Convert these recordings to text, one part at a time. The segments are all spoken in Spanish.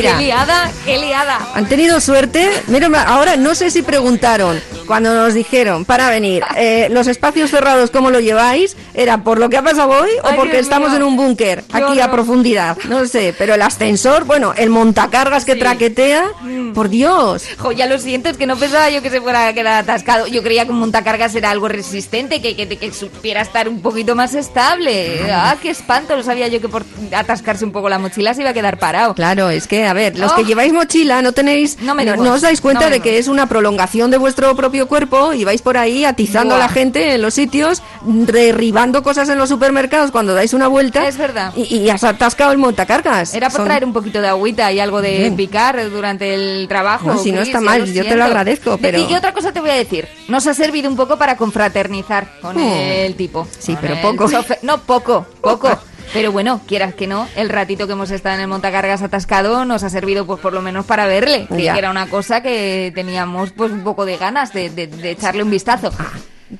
Mira, ¡Qué liada! ¡Qué liada! han tenido suerte. Mira, ahora no sé si preguntaron cuando nos dijeron para venir, eh, los espacios cerrados, ¿cómo lo lleváis? ¿Era por lo que ha pasado hoy o Ay, porque Dios estamos mío. en un búnker, aquí a profundidad? No sé, pero el ascensor, bueno, el montacargas que Sí. Mm. traquetea, por Dios. Jo, ya lo siento, es que no pensaba yo que se fuera a quedar atascado. Yo creía que un montacargas era algo resistente, que, que, que supiera estar un poquito más estable. Ah, qué espanto, no sabía yo que por atascarse un poco la mochila se iba a quedar parado. Claro, es que, a ver, los Oh. que lleváis mochila no tenéis, No me no, digas, no os dais cuenta no de que es una prolongación de vuestro propio cuerpo y vais por ahí atizando a la gente en los sitios, derribando cosas en los supermercados cuando dais una vuelta. Es verdad. Y, y has atascado el montacargas. Era por Son- traer un poquito de agüita y algo de Bien. picar durante el trabajo. No, si no está mal, yo te lo agradezco, pero- Y otra cosa te voy a decir. Nos ha servido un poco para confraternizar con Oh. el tipo. Sí, pero poco. No, poco, poco. Pero bueno, quieras que no, el ratito que hemos estado en el montacargas atascado nos ha servido pues por lo menos para verle, que Ya. era una cosa que teníamos pues un poco de ganas de, de- de echarle un vistazo.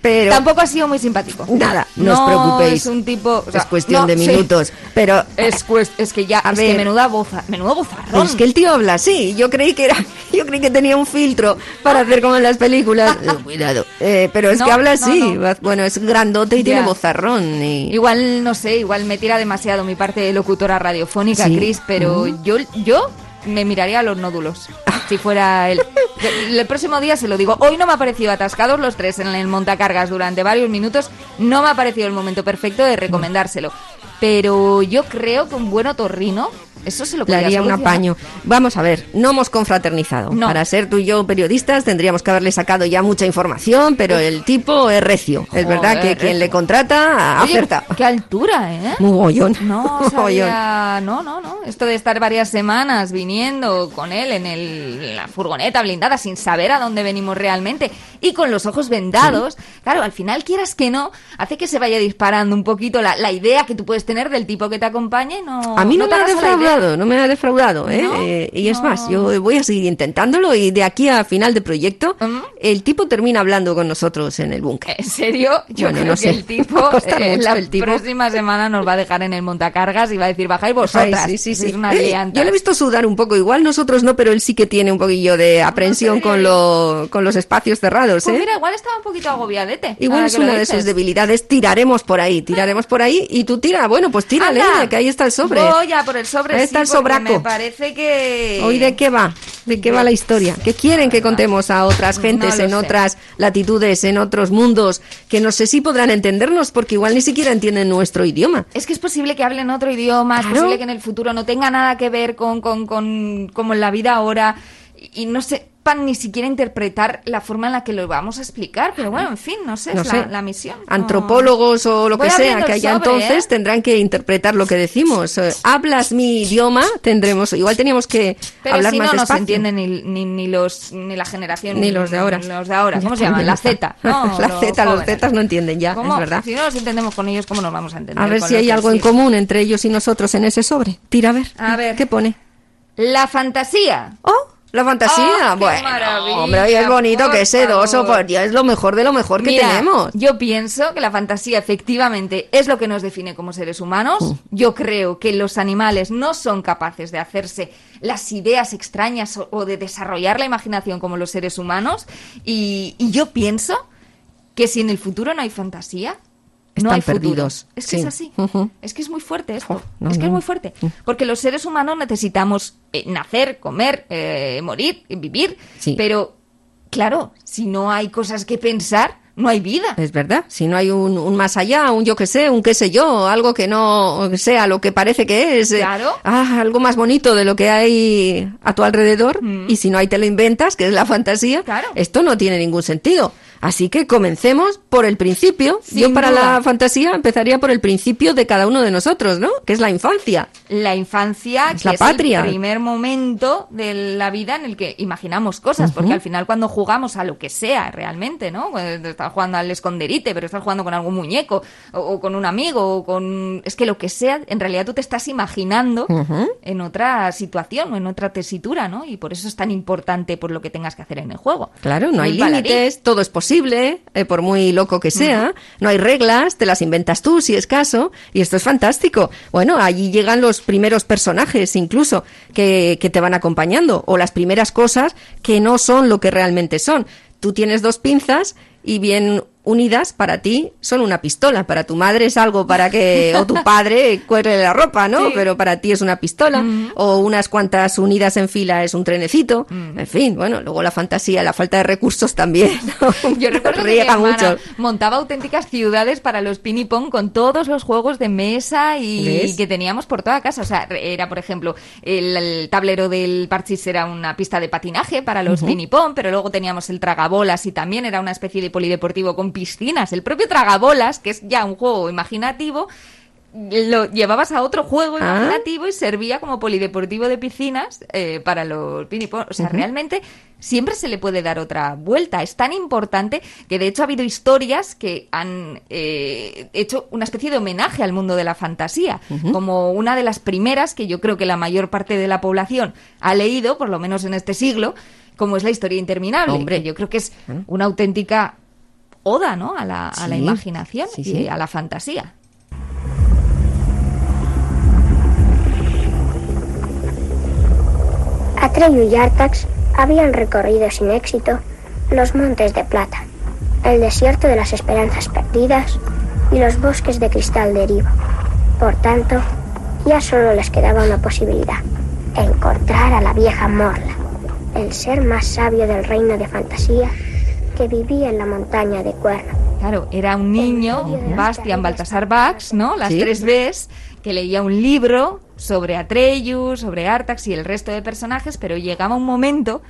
Pero Tampoco ha sido muy simpático. nada, no, os preocupéis. es un tipo... o sea, es cuestión no, de sí. minutos. Pero Es, cuest- es que ya, A es ver. que menuda boza, menudo bozarrón. Es que el tío habla así. Yo creí que era, yo creí que tenía un filtro para hacer como en las películas. Eh, Cuidado. Eh, pero es No, que habla no, así. no. Bueno, es grandote y tiene bozarrón. Y... Igual, no sé, igual me tira demasiado mi parte de locutora radiofónica, Sí. Chris, pero yo, yo me miraría a los nódulos, si fuera él. El, el próximo día se lo digo. Hoy no me ha parecido atascados los tres en el montacargas durante varios minutos. No me ha parecido el momento perfecto de recomendárselo. Pero yo creo que un buen otorrino, eso se lo Le haría un apaño. Vamos a ver, no hemos confraternizado. No. Para ser tú y yo periodistas tendríamos que haberle sacado ya mucha información, pero el tipo es recio. Es verdad que quien le contrata Oye, acerta. qué altura, ¿eh? Muy gollón. No, sabía, no, no, no. Esto de estar varias semanas viniendo con él en, el, en la furgoneta blindada sin saber a dónde venimos realmente y con los ojos vendados, claro, al final quieras que no, hace que se vaya disparando un poquito la, la idea que tú puedes tener del tipo que te acompaña y no. A mí no, te me defraudado, no me ha defraudado, ¿eh? ¿No? Eh, y es No. más, yo voy a seguir intentándolo y de aquí a final de proyecto, el tipo termina hablando con nosotros en el búnker. ¿En serio? Yo Bueno, creo no que sé. el tipo, eh, la el tipo. próxima semana nos va a dejar en el montacargas y va a decir, bajáis vosotras. Ay, sí, sí, sí. unas Eh, yo le he visto sudar un poco, igual nosotros no, pero él sí que tiene un poquillo de aprensión con, lo, con los espacios cerrados, Pues ¿eh? mira, igual estaba un poquito agobiadete. Igual es una de sus debilidades. Tiraremos por ahí, tiraremos por ahí. Y tú tira, bueno, pues tírale, Anda, que ahí está el sobre. Voy a por el sobre. Sí, porque sobraco. Me parece que. ¿Hoy de qué va? ¿De qué va la historia? ¿Qué quieren que contemos a otras gentes en sé. otras latitudes, en otros mundos, que no sé si podrán entendernos porque igual ni siquiera entienden nuestro idioma? Es que es posible que hablen otro idioma, es posible que en el futuro no tenga nada que ver con, con, con como en la vida ahora y no sepan ni siquiera interpretar la forma en la que lo vamos a explicar. Pero bueno, en fin, no sé, No es sé. la, la misión. No. Antropólogos o lo Voy que sea que haya sobre, entonces ¿eh? tendrán que interpretar lo que decimos. Eh, Hablas mi idioma, tendremos. Igual teníamos que Pero hablar si más no nos despacio. entienden ni, ni, ni los ni la generación Ni los de ahora. Los de ahora. ¿Cómo Ya se llaman? La Z. ¿no? La Los Z, los. Zetas no entienden ya, ¿Cómo? es verdad. Si no nos entendemos con ellos, ¿cómo nos vamos a entender? A ver si hay algo en común entre ellos y nosotros en ese sobre. Tira a ver. A ver. ¿Qué pone? La fantasía. ¡Oh! La fantasía. ¡Ah, bueno, hombre, hoy es bonito que es sedoso, favor! por Dios, es lo mejor de lo mejor que Mira, tenemos. Yo pienso que la fantasía efectivamente es lo que nos define como seres humanos. Mm. Yo creo que los animales no son capaces de hacerse las ideas extrañas o, o de desarrollar la imaginación como los seres humanos. Y, y yo pienso que si en el futuro no hay fantasía, no hay futuro. perdidos, Es que sí. es así. Es que es muy fuerte esto. Jo, no, es que es muy fuerte. Porque los seres humanos necesitamos eh, nacer, comer, eh, morir, eh, vivir. Sí. Pero, claro, si no hay cosas que pensar, no hay vida. Es verdad, si no hay un, un más allá, un yo que sé, un qué sé yo, algo que no sea lo que parece que es, eh, Claro. ah, algo más bonito de lo que hay a tu alrededor, Mm. y si no hay te lo inventas, que es la fantasía, Claro. esto no tiene ningún sentido. Así que comencemos por el principio. Sin yo para duda. la fantasía empezaría por el principio de cada uno de nosotros, ¿no? Que es la infancia. La infancia, Es que la es patria. el primer momento de la vida en el que imaginamos cosas, porque al final cuando jugamos a lo que sea realmente, ¿no? Estás jugando al esconderite, pero estás jugando con algún muñeco, o, o con un amigo, o con... Es que lo que sea, en realidad tú te estás imaginando en otra situación o en otra tesitura, ¿no? Y por eso es tan importante por lo que tengas que hacer en el juego. Claro, no hay límites, todo es posible, eh, por muy loco que sea, no hay reglas, te las inventas tú si es caso, y esto es fantástico. Bueno, allí llegan los primeros personajes incluso que, que te van acompañando, o las primeras cosas que no son lo que realmente son. Tú tienes dos pinzas y bien unidas para ti son una pistola, para tu madre es algo para que, o tu padre cuelgue la ropa, ¿no? Sí. Pero para ti es una pistola, o unas cuantas unidas en fila es un trenecito, en fin, bueno, luego la fantasía, la falta de recursos también, ¿no? Yo recuerdo que mi mucho. montaba auténticas ciudades para los ping pong con todos los juegos de mesa y ¿Ves? que teníamos por toda casa. O sea, era, por ejemplo, el, el tablero del parchís era una pista de patinaje para los ping pong, pero luego teníamos el tragabolas y también era una especie de polideportivo con piscinas. El propio tragabolas, que es ya un juego imaginativo, lo llevabas a otro juego Ah. imaginativo y servía como polideportivo de piscinas eh, para los ping pong. O sea, realmente siempre se le puede dar otra vuelta. Es tan importante que de hecho ha habido historias que han eh, hecho una especie de homenaje al mundo de la fantasía, como una de las primeras que yo creo que la mayor parte de la población ha leído, por lo menos en este siglo, como es la historia interminable. Hombre. que yo creo que es una auténtica oda, ¿no? A la, a la imaginación Sí, y sí. a la fantasía. Atreyu y Artax habían recorrido sin éxito los montes de plata, el desierto de las esperanzas perdidas y los bosques de cristal de Erivo. Por tanto, ya solo les quedaba una posibilidad, encontrar a la vieja Morla, el ser más sabio del reino de fantasía que vivía en la montaña de Cuerno. Claro, era un niño, Bastian Baltasar Bax, ¿no? Las Sí. tres Bs, que leía un libro sobre Atreus, sobre Artax y el resto de personajes, pero llegaba un momento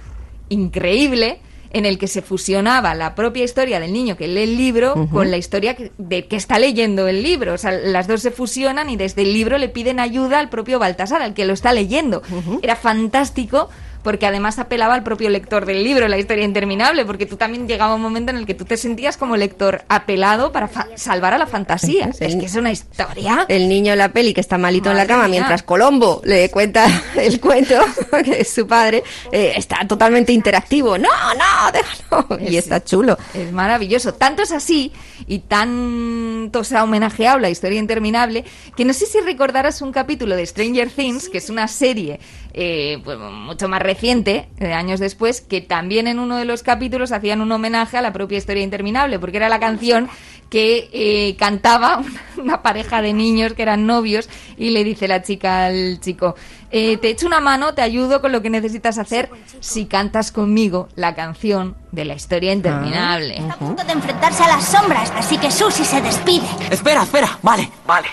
increíble en el que se fusionaba la propia historia del niño que lee el libro con la historia que, de que está leyendo el libro. O sea, las dos se fusionan y desde el libro le piden ayuda al propio Baltasar, al que lo está leyendo. Era fantástico porque además apelaba al propio lector del libro, la historia interminable, porque tú también llegaba un momento en el que tú te sentías como lector apelado para salvar a la fantasía. Sí. Es que es una historia. El niño en la peli que está malito en la cama mía. mientras Colombo le cuenta el cuento, que es su padre, eh, está totalmente interactivo. No, no, déjalo. Y Es- está chulo. Es maravilloso. Tanto es así y tanto se ha homenajeado la historia interminable que no sé si recordarás un capítulo de Stranger Things, que es una serie eh, pues, mucho más reciente, de años después, que también en uno de los capítulos hacían un homenaje a la propia historia interminable, porque era la canción que eh, cantaba una, una pareja de niños que eran novios y le dice la chica al chico, eh, te echo una mano, te ayudo con lo que necesitas hacer si cantas conmigo la canción de la historia interminable. Está a punto de enfrentarse a las sombras, así que Susie se despide. Espera, espera. Vale, vale.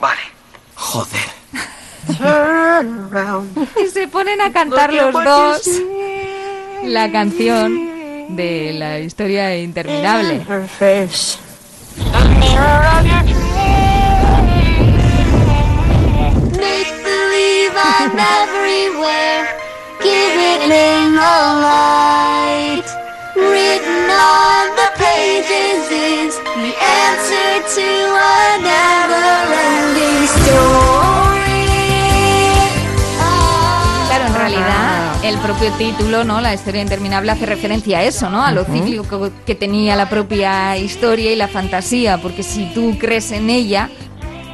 Vale. Joder. Y se ponen a cantar los dos la canción de la historia interminable. Make believe I'm everywhere, giving the light. Written on the pages is the answer to a never-ending propio título, ¿no? La historia interminable hace referencia a eso, ¿no? A lo cíclico que tenía la propia historia y la fantasía, porque si tú crees en ella,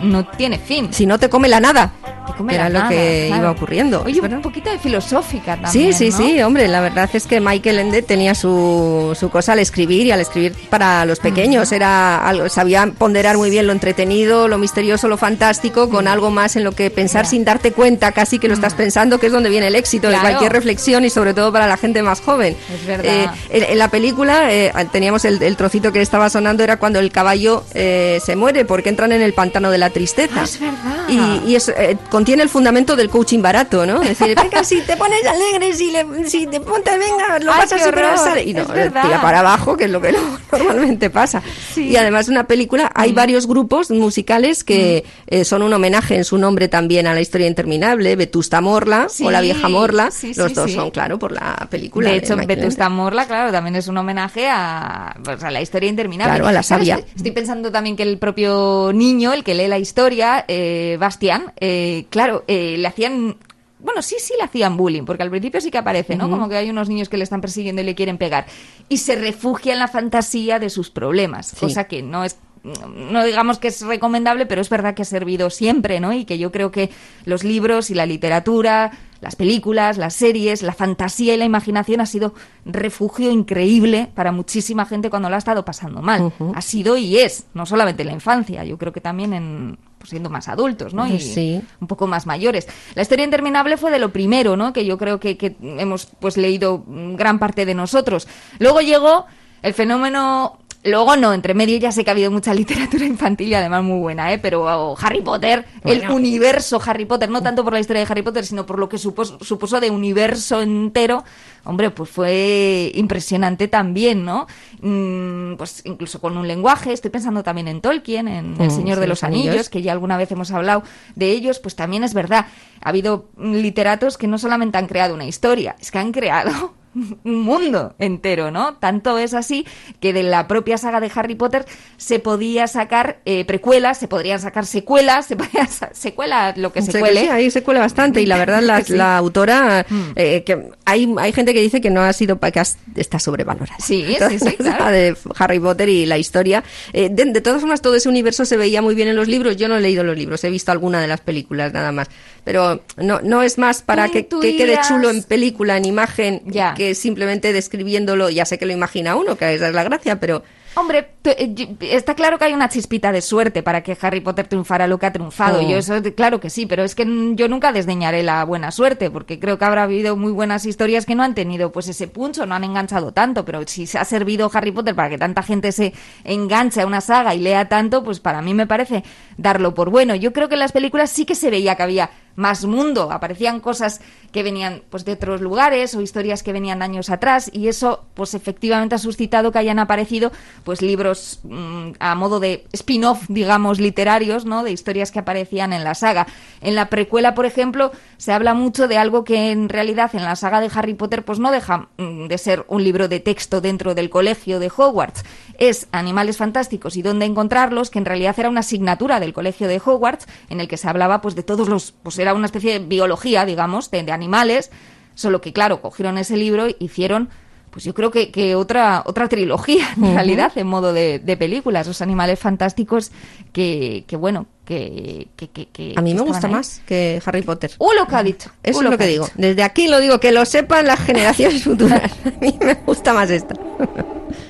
no tiene fin. Si no te come la nada. come era la lo que claro. iba ocurriendo. Oye, verdad. un poquito de filosófica Sí, también. sí, ¿no? sí, hombre, la verdad es que Michael Ende tenía su, su cosa al escribir y al escribir para los pequeños. Era algo, sabía ponderar muy bien lo entretenido, lo misterioso, lo fantástico, con algo más en lo que pensar sin darte cuenta casi que lo estás pensando, que es donde viene el éxito de Mm. Cualquier reflexión y sobre todo para la gente más joven. Es verdad. Eh, en, en la película eh, teníamos el, el trocito que estaba sonando, era cuando el caballo eh, se muere porque entran en el pantano de la tristeza. Ah, es verdad. Y, y eso, eh, contiene el fundamento del coaching barato, ¿no? Es decir, venga, si te pones alegre, si, le, si te ponte, venga, lo Ay, vas a superar. Y no, es tira para abajo, que es lo que no- normalmente pasa. Sí. Y además, una película, hay varios grupos musicales que eh, son un homenaje en su nombre también a la historia interminable, Vetusta Morla Sí, o la vieja Morla. sí, Los dos son, claro, por la película. De hecho, Vetusta Morla, claro, también es un homenaje a, pues, a la historia interminable. Claro, a la sabia. Estoy pensando también que el propio niño, el que lee la historia, eh, Bastián, eh, claro, eh, le hacían... Bueno, sí, sí le hacían bullying, porque al principio sí que aparece, ¿no? Como que hay unos niños que le están persiguiendo y le quieren pegar. Y se refugia en la fantasía de sus problemas, cosa que no es no digamos que es recomendable, pero es verdad que ha servido siempre, ¿no? Y que yo creo que los libros y la literatura, las películas, las series, la fantasía y la imaginación ha sido refugio increíble para muchísima gente cuando la ha estado pasando mal. Ha sido y es, no solamente en la infancia, yo creo que también en pues, siendo más adultos, ¿no? Y Sí. un poco más mayores. La historia interminable fue de lo primero, ¿no? Que yo creo que, que hemos pues leído gran parte de nosotros. Luego llegó el fenómeno Luego no, entre medio ya sé que ha habido mucha literatura infantil y además muy buena, ¿eh? Pero oh, Harry Potter, el universo Harry Potter, no tanto por la historia de Harry Potter, sino por lo que supos- supuso de universo entero, hombre, pues fue impresionante también, ¿no? Mm, pues incluso con un lenguaje, estoy pensando también en Tolkien, en El Mm, Señor sí, de los los Anillos, Anillos. que ya alguna vez hemos hablado de ellos, pues también es verdad. Ha habido literatos que no solamente han creado una historia, es que han creado un mundo entero, ¿no? Tanto es así que de la propia saga de Harry Potter se podía sacar eh, precuelas, se podrían sacar secuelas, se podía sa- secuelas, lo que se cuele. sí, ahí se cuela bastante y la verdad la, Sí. la autora Mm. eh, que hay hay gente que dice que no ha sido que has- está sobrevalorada Sí, sí, sí, La claro. de Harry Potter y la historia Eh, de, de todas formas todo ese universo se veía muy bien en los libros yo no he leído los libros he visto alguna de las películas nada más pero no no es más para que, que quede chulo en película en imagen Ya. que simplemente describiéndolo ya sé que lo imagina uno que esa es la gracia pero Hombre, eh, está claro que hay una chispita de suerte para que Harry Potter triunfara lo que ha triunfado. Oh. Yo eso, claro que sí, pero es que yo nunca desdeñaré la buena suerte, porque creo que habrá habido muy buenas historias que no han tenido pues ese puncho, no han enganchado tanto, pero si se ha servido Harry Potter para que tanta gente se enganche a una saga y lea tanto, pues para mí me parece darlo por bueno. Yo creo que en las películas sí que se veía que había más mundo, aparecían cosas que venían pues de otros lugares o historias que venían años atrás y eso pues efectivamente ha suscitado que hayan aparecido pues libros mm, a modo de spin-off digamos literarios no de historias que aparecían en la saga. En la precuela por ejemplo se habla mucho de algo que en realidad en la saga de Harry Potter pues no deja mm, de ser un libro de texto dentro del colegio de Hogwarts es Animales Fantásticos y dónde encontrarlos que en realidad era una asignatura del colegio de Hogwarts en el que se hablaba pues de todos los pues era una especie de biología digamos de, de animales solo que claro cogieron ese libro y hicieron pues yo creo que, que otra otra trilogía en realidad en modo de, de películas los animales fantásticos que, que bueno que, que, que- a mí me gusta ahí. más que Harry Potter ¡Uh, lo que ha dicho! Eso ¡Uh, es lo que digo. Desde aquí lo digo, que lo sepan las generaciones futuras. A mí me gusta más esta.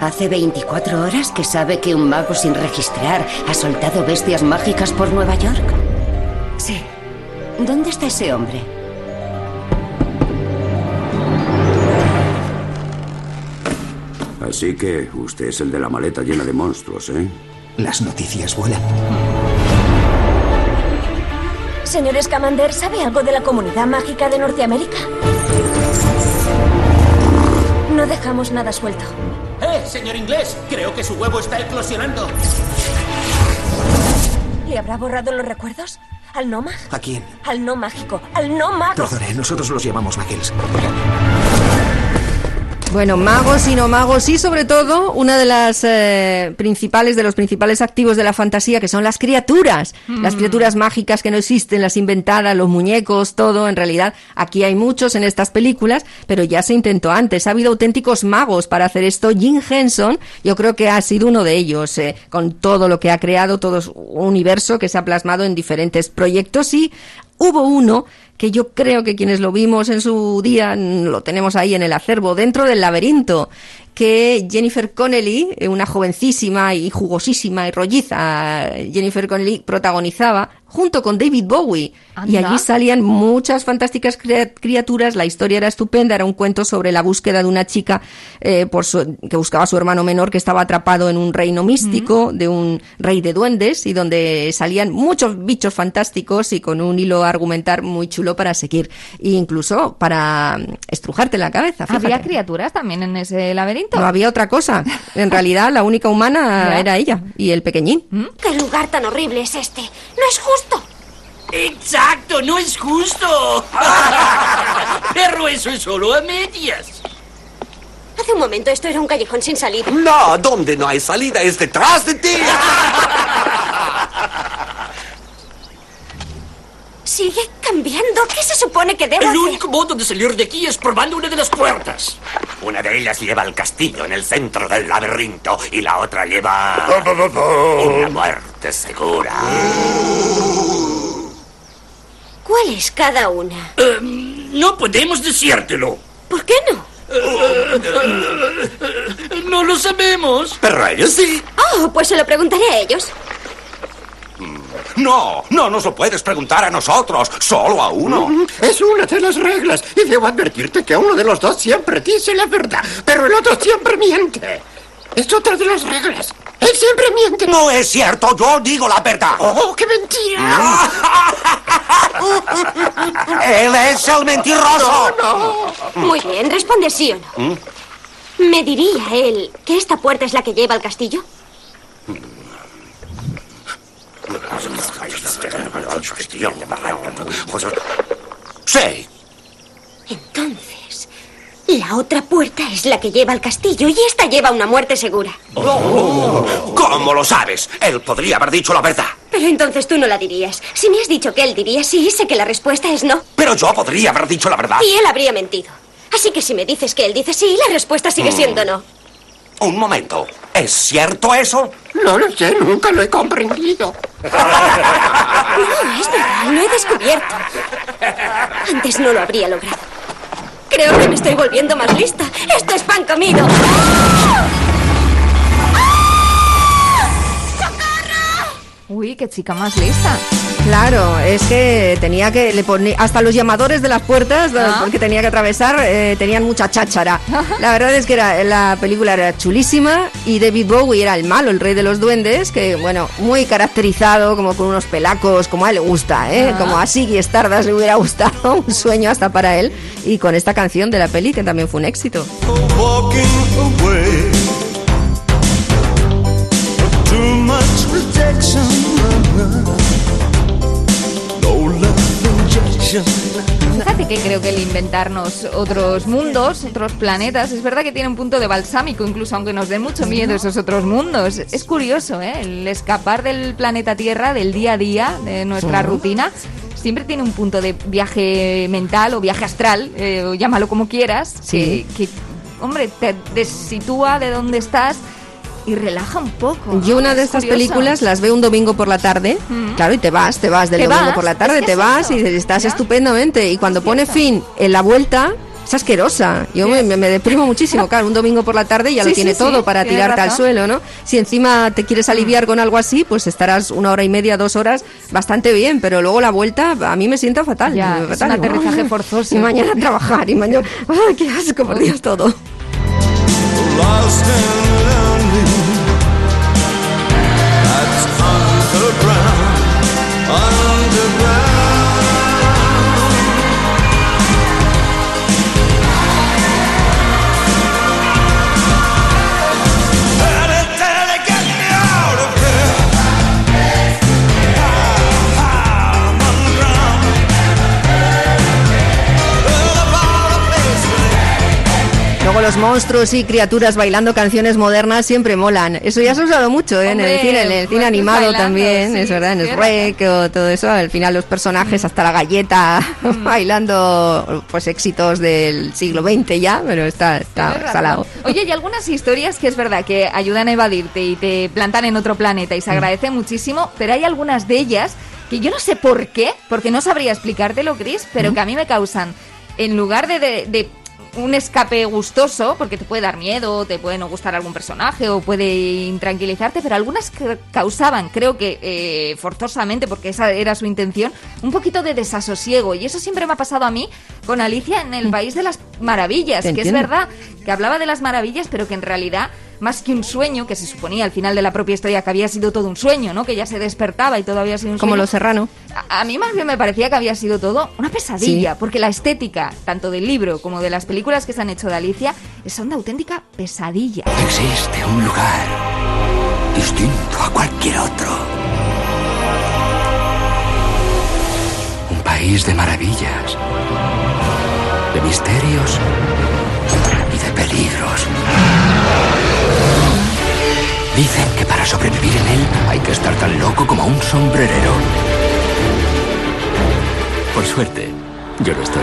Hace 24 horas que sabe que un mago sin registrar ha soltado bestias mágicas por Nueva York. Sí. ¿Dónde está ese hombre? Así que usted es el de la maleta llena de monstruos, ¿eh? Las noticias vuelan. Señor Scamander, ¿sabe algo de la comunidad mágica de Norteamérica? No dejamos nada suelto. ¡Eh, señor inglés! Creo que su huevo está eclosionando. ¿Le habrá borrado los recuerdos? ¿Al no mag- ¿A quién? Al no mágico. Al no mago. Perdone, nosotros los llamamos Muggles. Bueno, magos y no magos y sobre todo una de las eh, principales, de los principales activos de la fantasía que son las criaturas, las criaturas mágicas que no existen, las inventadas, los muñecos, todo. En realidad aquí hay muchos en estas películas, pero ya se intentó antes. Ha habido auténticos magos para hacer esto. Jim Henson, yo creo que ha sido uno de ellos, eh, con todo lo que ha creado, todo un universo que se ha plasmado en diferentes proyectos y hubo uno que yo creo que quienes lo vimos en su día lo tenemos ahí en el acervo, dentro del laberinto, que Jennifer Connelly, eh, una jovencísima y jugosísima y rolliza Jennifer Connelly, protagonizaba junto con David Bowie. Y allí salían muchas fantásticas criaturas. La historia era estupenda. Era un cuento sobre la búsqueda de una chica eh, por su- que buscaba a su hermano menor que estaba atrapado en un reino místico de un rey de duendes y donde salían muchos bichos fantásticos y con un hilo argumentar muy chulo para seguir. E incluso para mm, estrujarte la cabeza. ¿Había criaturas también en ese laberinto? No había otra cosa. En realidad, la única humana era ella y el pequeñín. ¿Qué lugar tan horrible es este? No es justo. Exacto, no es justo. Pero eso es solo a medias. Hace un momento esto era un callejón sin salida. No, donde no hay salida es detrás de ti. Sigue cambiando. ¿Qué se supone que debo El hacer? único modo de salir de aquí es probando una de las puertas. Una de ellas lleva al castillo en el centro del laberinto y la otra lleva una muerte segura. ¿Cuál es cada una? Em, no podemos decírtelo. ¿Por qué no? No lo sabemos. Pero ellos sí. Oh, pues se lo preguntaré a ellos. No, no nos lo puedes preguntar a nosotros, solo a uno. Es una de las reglas y debo advertirte que uno de los dos siempre dice la verdad, pero el otro siempre miente. Es otra de las reglas. Él siempre miente. No es cierto, yo digo la verdad. ¡Oh, qué mentira! Él es el mentiroso. Muy bien, responde sí o no. ¿Mm? ¿Me diría él que esta puerta es la que lleva al castillo? Sí. Entonces, la otra puerta es la que lleva al castillo y esta lleva una muerte segura. ¿Cómo lo sabes? Él podría haber dicho la verdad. Pero entonces tú no la dirías. Si me has dicho que él diría sí, sé que la respuesta es no. Pero yo podría haber dicho la verdad. Y él habría mentido. Así que si me dices que él dice sí, la respuesta sigue Mm. siendo no. Un momento. ¿Es cierto eso? No lo sé, nunca lo he comprendido. No, es verdad, lo he descubierto. Antes no lo habría logrado. Creo que me estoy volviendo más lista. Esto es pan comido. Uy, qué chica más lista. Claro, es que tenía que le ponía hasta los llamadores de las puertas Ah. porque tenía que atravesar eh, tenían mucha cháchara. La verdad es que era, la película era chulísima y David Bowie era el malo, el rey de los duendes, que bueno, muy caracterizado como con unos pelacos, como a él le gusta, ¿eh? Ah. como a Siggy Stardust le hubiera gustado, un sueño hasta para él y con esta canción de la peli que también fue un éxito. walking away. Too much rejection. Fíjate que creo que el inventarnos otros mundos, otros planetas, es verdad que tiene un punto de balsámico, incluso aunque nos den mucho miedo esos otros mundos. Es curioso, ¿eh? El escapar del planeta Tierra, del día a día, de nuestra rutina, siempre tiene un punto de viaje mental o viaje astral, eh, o llámalo como quieras, Sí. que, que, hombre, te desitúa de dónde estás y relaja un poco. Yo una de Es estas curioso. películas las veo un domingo por la tarde, Mm. claro, y te vas, te vas del Te domingo vas, por la tarde, es que te es vas eso, y estás ¿ya? estupendamente. Y cuando pone fin en la vuelta, es asquerosa. Yo me, me- me deprimo muchísimo, claro, un domingo por la tarde ya Sí, lo tiene sí, sí, todo para tienes tirarte al suelo, ¿no? Si encima te quieres aliviar con algo así, pues estarás una hora y media, dos horas, bastante bien, pero luego la vuelta a mí me sienta fatal. Ya, es fatal. un aterrizaje Ay, forzoso. Y mañana a trabajar, y mañana... ¡Ay, qué asco, por Dios, todo! the ground. Luego los monstruos y criaturas bailando canciones modernas siempre molan. Eso ya se ha usado mucho ¿eh? en el cine, en el cine animado bailando, también, sí, es verdad, en el Rec o todo eso. Al final los personajes, hasta la galleta, Mm. bailando pues éxitos del siglo XX ya, pero está, está salado. Oye, y algunas historias que es verdad que ayudan a evadirte y te plantan en otro planeta y se agradece muchísimo, pero hay algunas de ellas que yo no sé por qué, porque no sabría explicártelo, Chris, pero que a mí me causan, en lugar de, de- de un escape gustoso, porque te puede dar miedo, te puede no gustar algún personaje o puede intranquilizarte, pero algunas causaban, creo que eh, forzosamente, porque esa era su intención, un poquito de desasosiego. Y eso siempre me ha pasado a mí con Alicia en el País de las Maravillas, que es verdad que hablaba de las maravillas, pero que en realidad, más que un sueño, que se suponía al final de la propia historia que había sido todo un sueño, ¿no? Que ya se despertaba y todo había sido un Como sueño. Los Serrano. A, a mí más bien me parecía que había sido todo una pesadilla, porque la estética, tanto del libro como de las películas que se han hecho de Alicia, son de auténtica pesadilla. Existe un lugar distinto a cualquier otro. Un país de maravillas, de misterios y de peligros. Dicen que para sobrevivir en él hay que estar tan loco como un sombrerero. Por suerte, yo lo estoy.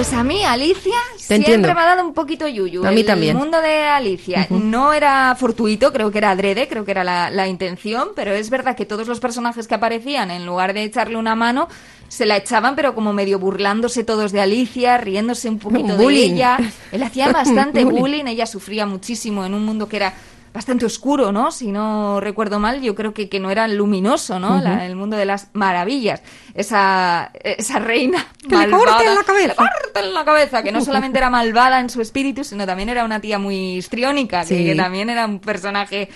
Pues a mí, Alicia, siempre entiendo. me ha dado un poquito yuyu. A mí el también. mundo de Alicia no era fortuito, creo que era adrede, creo que era la, la intención, pero es verdad que todos los personajes que aparecían, en lugar de echarle una mano, se la echaban, pero como medio burlándose todos de Alicia, riéndose un poquito de ella. Él hacía bastante Bullying. bullying, ella sufría muchísimo en un mundo que era bastante oscuro, ¿no? Si no recuerdo mal, yo creo que, que no era luminoso, ¿no? La- el mundo de las maravillas. Esa, esa reina Que le malvada. corten la cabeza. Le corten la cabeza, que no solamente era malvada en su espíritu, sino también era una tía muy histriónica, que, Sí. que también era un personaje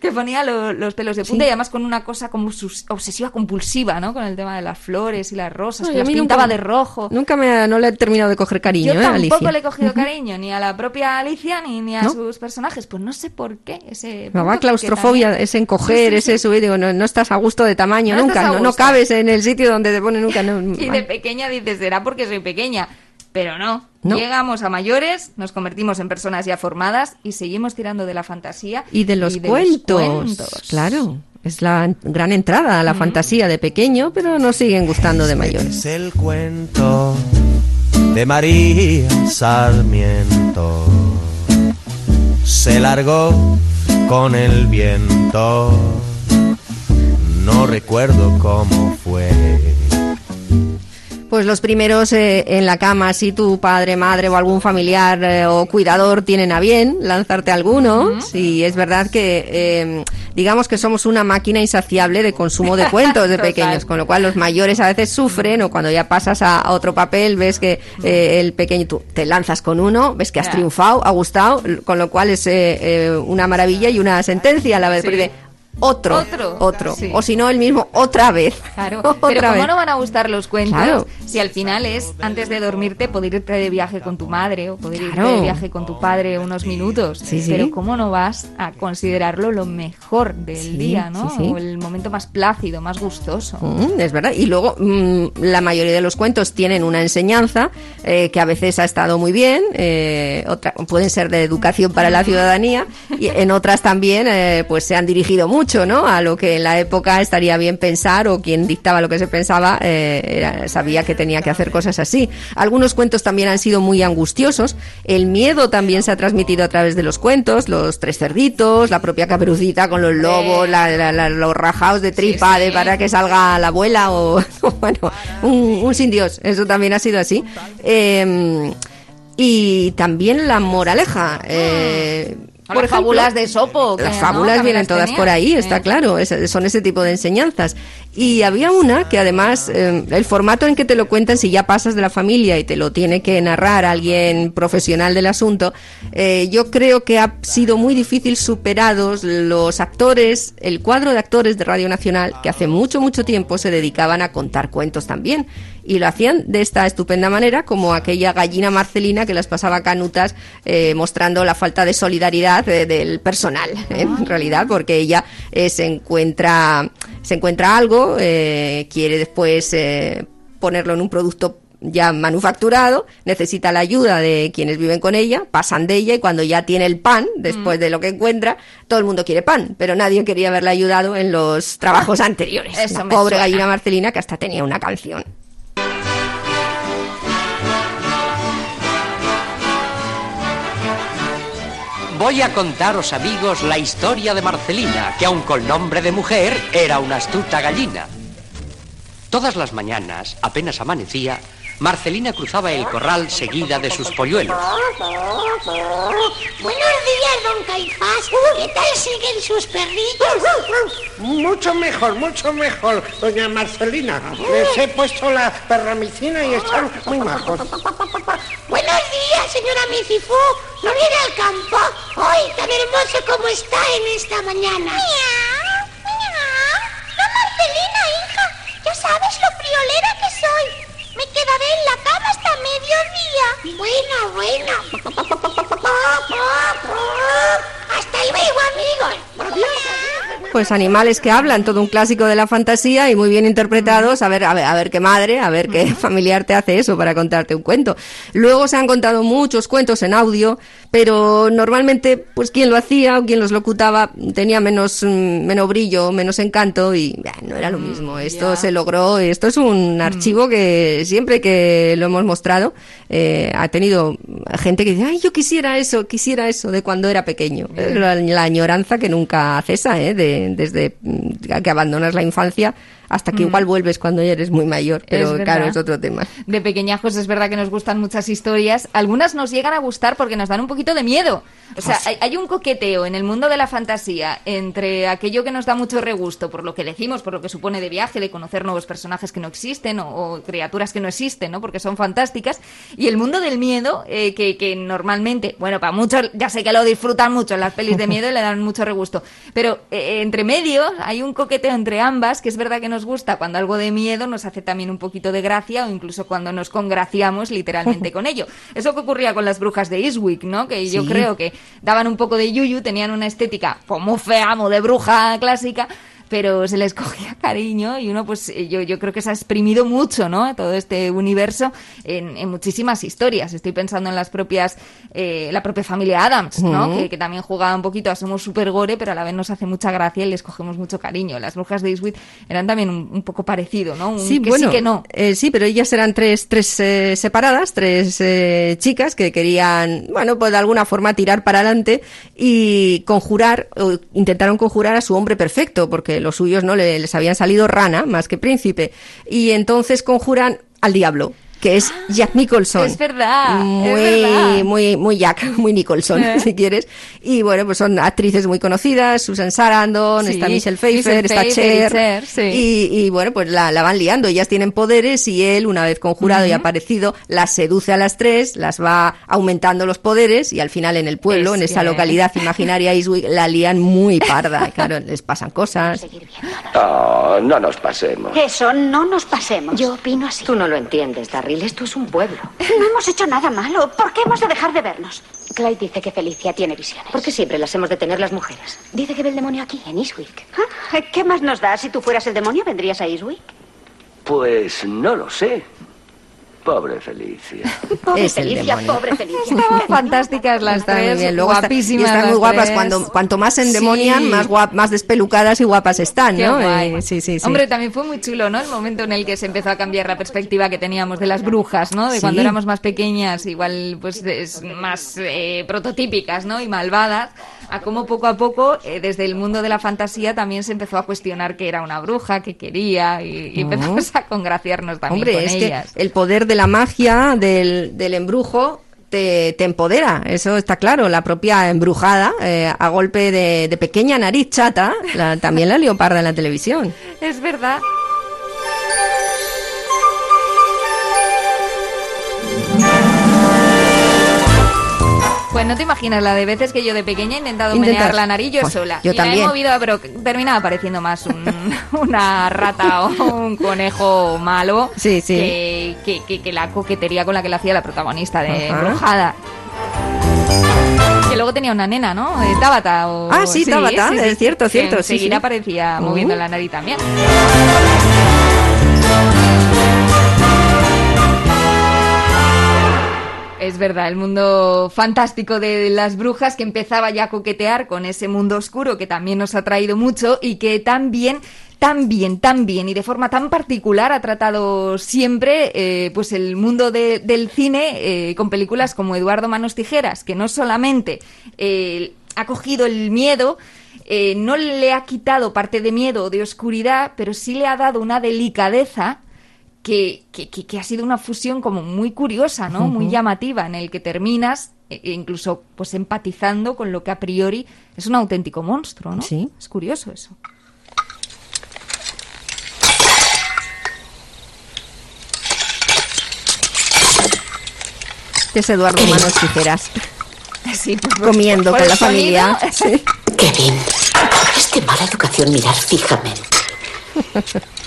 que ponía lo- los pelos de punta Sí. y además con una cosa como sus- obsesiva compulsiva, ¿no? Con el tema de las flores y las rosas, que las pintaba nunca- de rojo. Nunca me, no le he terminado de coger cariño, Yo ¿eh, tampoco Alicia? le he cogido cariño ni a la propia Alicia ni, ni a ¿No? sus personajes. Pues no sé por qué ese. Va que claustrofobia, también- es encoger, Sí, sí, es subir, digo, no, no estás a gusto de tamaño No nunca, no, no cabes en el sitio donde te pone nunca. No, Y de pequeña dices, será porque soy pequeña. Pero no. No. Llegamos a mayores, nos convertimos en personas ya formadas y seguimos tirando de la fantasía Y de los, de cuentos, cuentos. claro. Es la gran entrada a la fantasía de pequeño, pero nos siguen gustando de mayores. Es el cuento de María Sarmiento. Se largó con el viento. No recuerdo cómo fue. Pues los primeros eh, en la cama, si tu padre, madre o algún familiar eh, o cuidador tienen a bien lanzarte alguno, sí, es verdad que eh, digamos que somos una máquina insaciable de consumo de cuentos de pequeños, con lo cual los mayores a veces sufren o cuando ya pasas a, a otro papel ves que el pequeño, tú te lanzas con uno, ves que has triunfado, ha gustado, con lo cual es una maravilla y una sentencia a la vez, Sí. porque dice, otro, Otro, otro, sí. o si no el mismo, otra vez. Claro, Otra pero vez. ¿cómo no van a gustar los cuentos Claro. si al final es antes de dormirte poder irte de viaje con tu madre o poder irte Claro. de viaje con tu padre unos minutos? Sí, sí. Pero ¿cómo no vas a considerarlo lo mejor del Sí, día, no? sí, sí. O el momento más plácido, más gustoso. Mm, es verdad. Y luego mm, la mayoría de los cuentos tienen una enseñanza eh, que a veces ha estado muy bien, eh, otra- pueden ser de educación para la ciudadanía y en otras también eh, pues se han dirigido mucho ¿no? a lo que en la época estaría bien pensar o quien dictaba lo que se pensaba eh, era- sabía que tenía que hacer cosas así. Algunos cuentos también han sido muy angustiosos. El miedo también se ha transmitido a través de los cuentos, los tres cerditos, la propia caperucita con los lobos, la- la- la- los rajados de tripa de para que salga la abuela o bueno, un, un sin Dios. Eso también ha sido así. Eh, y también la moraleja. eh, por las fábulas de Sopo. las fábulas vienen las todas tenía. por ahí, está Eh. claro, es- son ese tipo de enseñanzas. Y había una que además, eh, el formato en que te lo cuentan, si ya pasas de la familia y te lo tiene que narrar alguien profesional del asunto, eh, yo creo que ha sido muy difícil superados los actores, el cuadro de actores de Radio Nacional, que hace mucho, mucho tiempo se dedicaban a contar cuentos también. Y lo hacían de esta estupenda manera, como aquella gallina Marcelina que las pasaba canutas eh, mostrando la falta de solidaridad eh, del personal, en realidad, porque ella eh, se encuentra se encuentra algo, eh, quiere después eh, ponerlo en un producto ya manufacturado, necesita la ayuda de quienes viven con ella, pasan de ella y cuando ya tiene el pan, después de lo que encuentra, todo el mundo quiere pan, pero nadie quería haberla ayudado en los trabajos anteriores. Eso La me pobre suena. gallina Marcelina que hasta tenía una canción. Voy a contaros, amigos, la historia de Marcelina, que aun con nombre de mujer, era una astuta gallina. Todas las mañanas, apenas amanecía, Marcelina cruzaba el corral seguida de sus polluelos. Buenos días, don Caifás. ¿Qué tal siguen sus perritos? Mucho mejor, mucho mejor, doña Marcelina. Les he puesto la perramicina y están muy majos. Buenos días, señora Micifú. ¿No viene al campo? ¡Ay, tan hermoso como está en esta mañana! No, Marcelina, hija. Ya sabes lo friolera que soy. Me quedaré en la cama hasta mediodía. Bueno, bueno. Hasta luego, amigos. Pues animales que hablan, todo un clásico de la fantasía y muy bien interpretados. A ver, a ver, a ver qué madre, a ver qué familiar te hace eso para contarte un cuento. Luego se han contado muchos cuentos en audio, pero normalmente, pues quien lo hacía o quien los locutaba tenía menos, mm, menos brillo, menos encanto y bah, no era lo mismo. Esto se logró, esto es un archivo que siempre que lo hemos mostrado eh, ha tenido gente que dice, ay, yo quisiera eso, quisiera eso de cuando era pequeño. La, la añoranza que nunca cesa, ¿eh? De, desde mm, que abandonas la infancia hasta que Mm. igual vuelves cuando ya eres muy mayor. Pero Es claro, es otro tema. De pequeñajos es verdad que nos gustan muchas historias. Algunas nos llegan a gustar porque nos dan un poquito de miedo. O sea, hay, hay un coqueteo en el mundo de la fantasía entre aquello que nos da mucho regusto por lo que decimos, por lo que supone de viaje, de conocer nuevos personajes que no existen o, o criaturas que no existen, ¿no? Porque son fantásticas. Y el mundo del miedo, eh, que, que normalmente, bueno, para muchos, ya sé que lo disfrutan mucho en las pelis de miedo y le dan mucho regusto. Pero eh, entre medio hay un coqueteo entre ambas, que es verdad que nos gusta cuando algo de miedo nos hace también un poquito de gracia o incluso cuando nos congraciamos literalmente con ello. Eso que ocurría con las brujas de Eastwick, ¿no? Que yo Sí. creo que daban un poco de yuyu, tenían una estética como feamo de bruja clásica, pero se les cogía cariño y uno pues eh, yo, yo creo que se ha exprimido mucho, ¿no? Todo este universo en, en muchísimas historias. Estoy pensando en las propias, eh, la propia familia Adams, ¿no? Que, que también jugaba un poquito a somos super gore, pero a la vez nos hace mucha gracia y les cogemos mucho cariño. Las brujas de Eastwick eran también un, un poco parecido, ¿no? Un Sí, que bueno, sí que no. eh, sí, pero ellas eran tres, tres eh, separadas, tres eh, chicas que querían, bueno, pues de alguna forma tirar para adelante y conjurar, o intentaron conjurar a su hombre perfecto, porque los suyos no Le- les habían salido rana más que príncipe, y entonces conjuran al diablo que es Jack Nicholson. Es verdad, Muy, es verdad. muy, muy Jack, muy Nicholson, Eh. si quieres. Y bueno, pues son actrices muy conocidas, Susan Sarandon, Sí, está Michelle Pfeiffer, Michelle está Pfeiffer y Cher. Cher, sí. y, y bueno, pues la, la van liando. Ellas tienen poderes y él, una vez conjurado y aparecido, las seduce a las tres, las va aumentando los poderes y al final en el pueblo, Es en esa localidad imaginaria Eastwick, la lían muy parda. Y Claro, les pasan cosas. Oh, no nos pasemos. Eso, no nos pasemos. Yo opino así. Tú no lo entiendes, Esto es un pueblo. No hemos hecho nada malo. ¿Por qué hemos de dejar de vernos? Clyde dice que Felicia tiene visiones. Porque siempre las hemos de tener las mujeres. Dice que ve el demonio aquí, en Eastwick. Ah, ¿Qué más nos da? Si tú fueras el demonio, ¿vendrías a Eastwick? Pues no lo sé. Pobre Felicia. Pobre Es el Felicia, demonio. pobre Felicia. Estaban fantásticas las tres, bien. Luego está- guapísimas. y están muy guapas. Cuando, cuanto más endemonian, Sí. más, guap- más despelucadas y guapas están, Qué ¿no? guay. Eh, sí, sí, sí. Hombre, también fue muy chulo, ¿no? El momento en el que se empezó a cambiar la perspectiva que teníamos de las brujas, ¿no? De Sí. cuando éramos más pequeñas, igual pues es más eh, prototípicas, ¿no? Y malvadas, a cómo poco a poco, eh, desde el mundo de la fantasía, también se empezó a cuestionar que era una bruja, que quería, y, empezamos a congraciarnos también Hombre, con es ellas. que el poder de la magia, del, del embrujo, te, te empodera, eso está claro. La propia embrujada, eh, a golpe de, de pequeña nariz chata, la- también la leoparda en la televisión. Es verdad. Pues no te imaginas la de veces que yo de pequeña he intentado Intentas. menear la nariz yo Pues, sola. yo y la también. he movido, pero terminaba pareciendo más un- una rata o un conejo malo Sí, sí. Que, que- que- que la coquetería con la que la hacía la protagonista de Ajá. Embrujada. Que luego tenía una nena, ¿no? Eh, Tabata. O... Ah, sí, Tabata, es cierto, cierto, sí, Enseguida sí. parecía Uh. moviendo la nariz también. Es verdad, el mundo fantástico de las brujas que empezaba ya a coquetear con ese mundo oscuro que también nos ha traído mucho y que también tan bien, tan bien y de forma tan particular ha tratado siempre eh, pues el mundo de- del cine eh, con películas como Eduardo Manos Tijeras, que no solamente eh, ha cogido el miedo, eh, no le ha quitado parte de miedo o de oscuridad, pero sí le ha dado una delicadeza que, que, que- ha sido una fusión como muy curiosa, ¿no? Muy llamativa, en el que terminas e- e incluso pues empatizando con lo que a priori es un auténtico monstruo, ¿no? Sí. Es curioso eso. Es Eduardo Manos Tijeras. Sí, pues, Comiendo por con la familia. Sí. Kevin, es de mala educación mirar fijamente.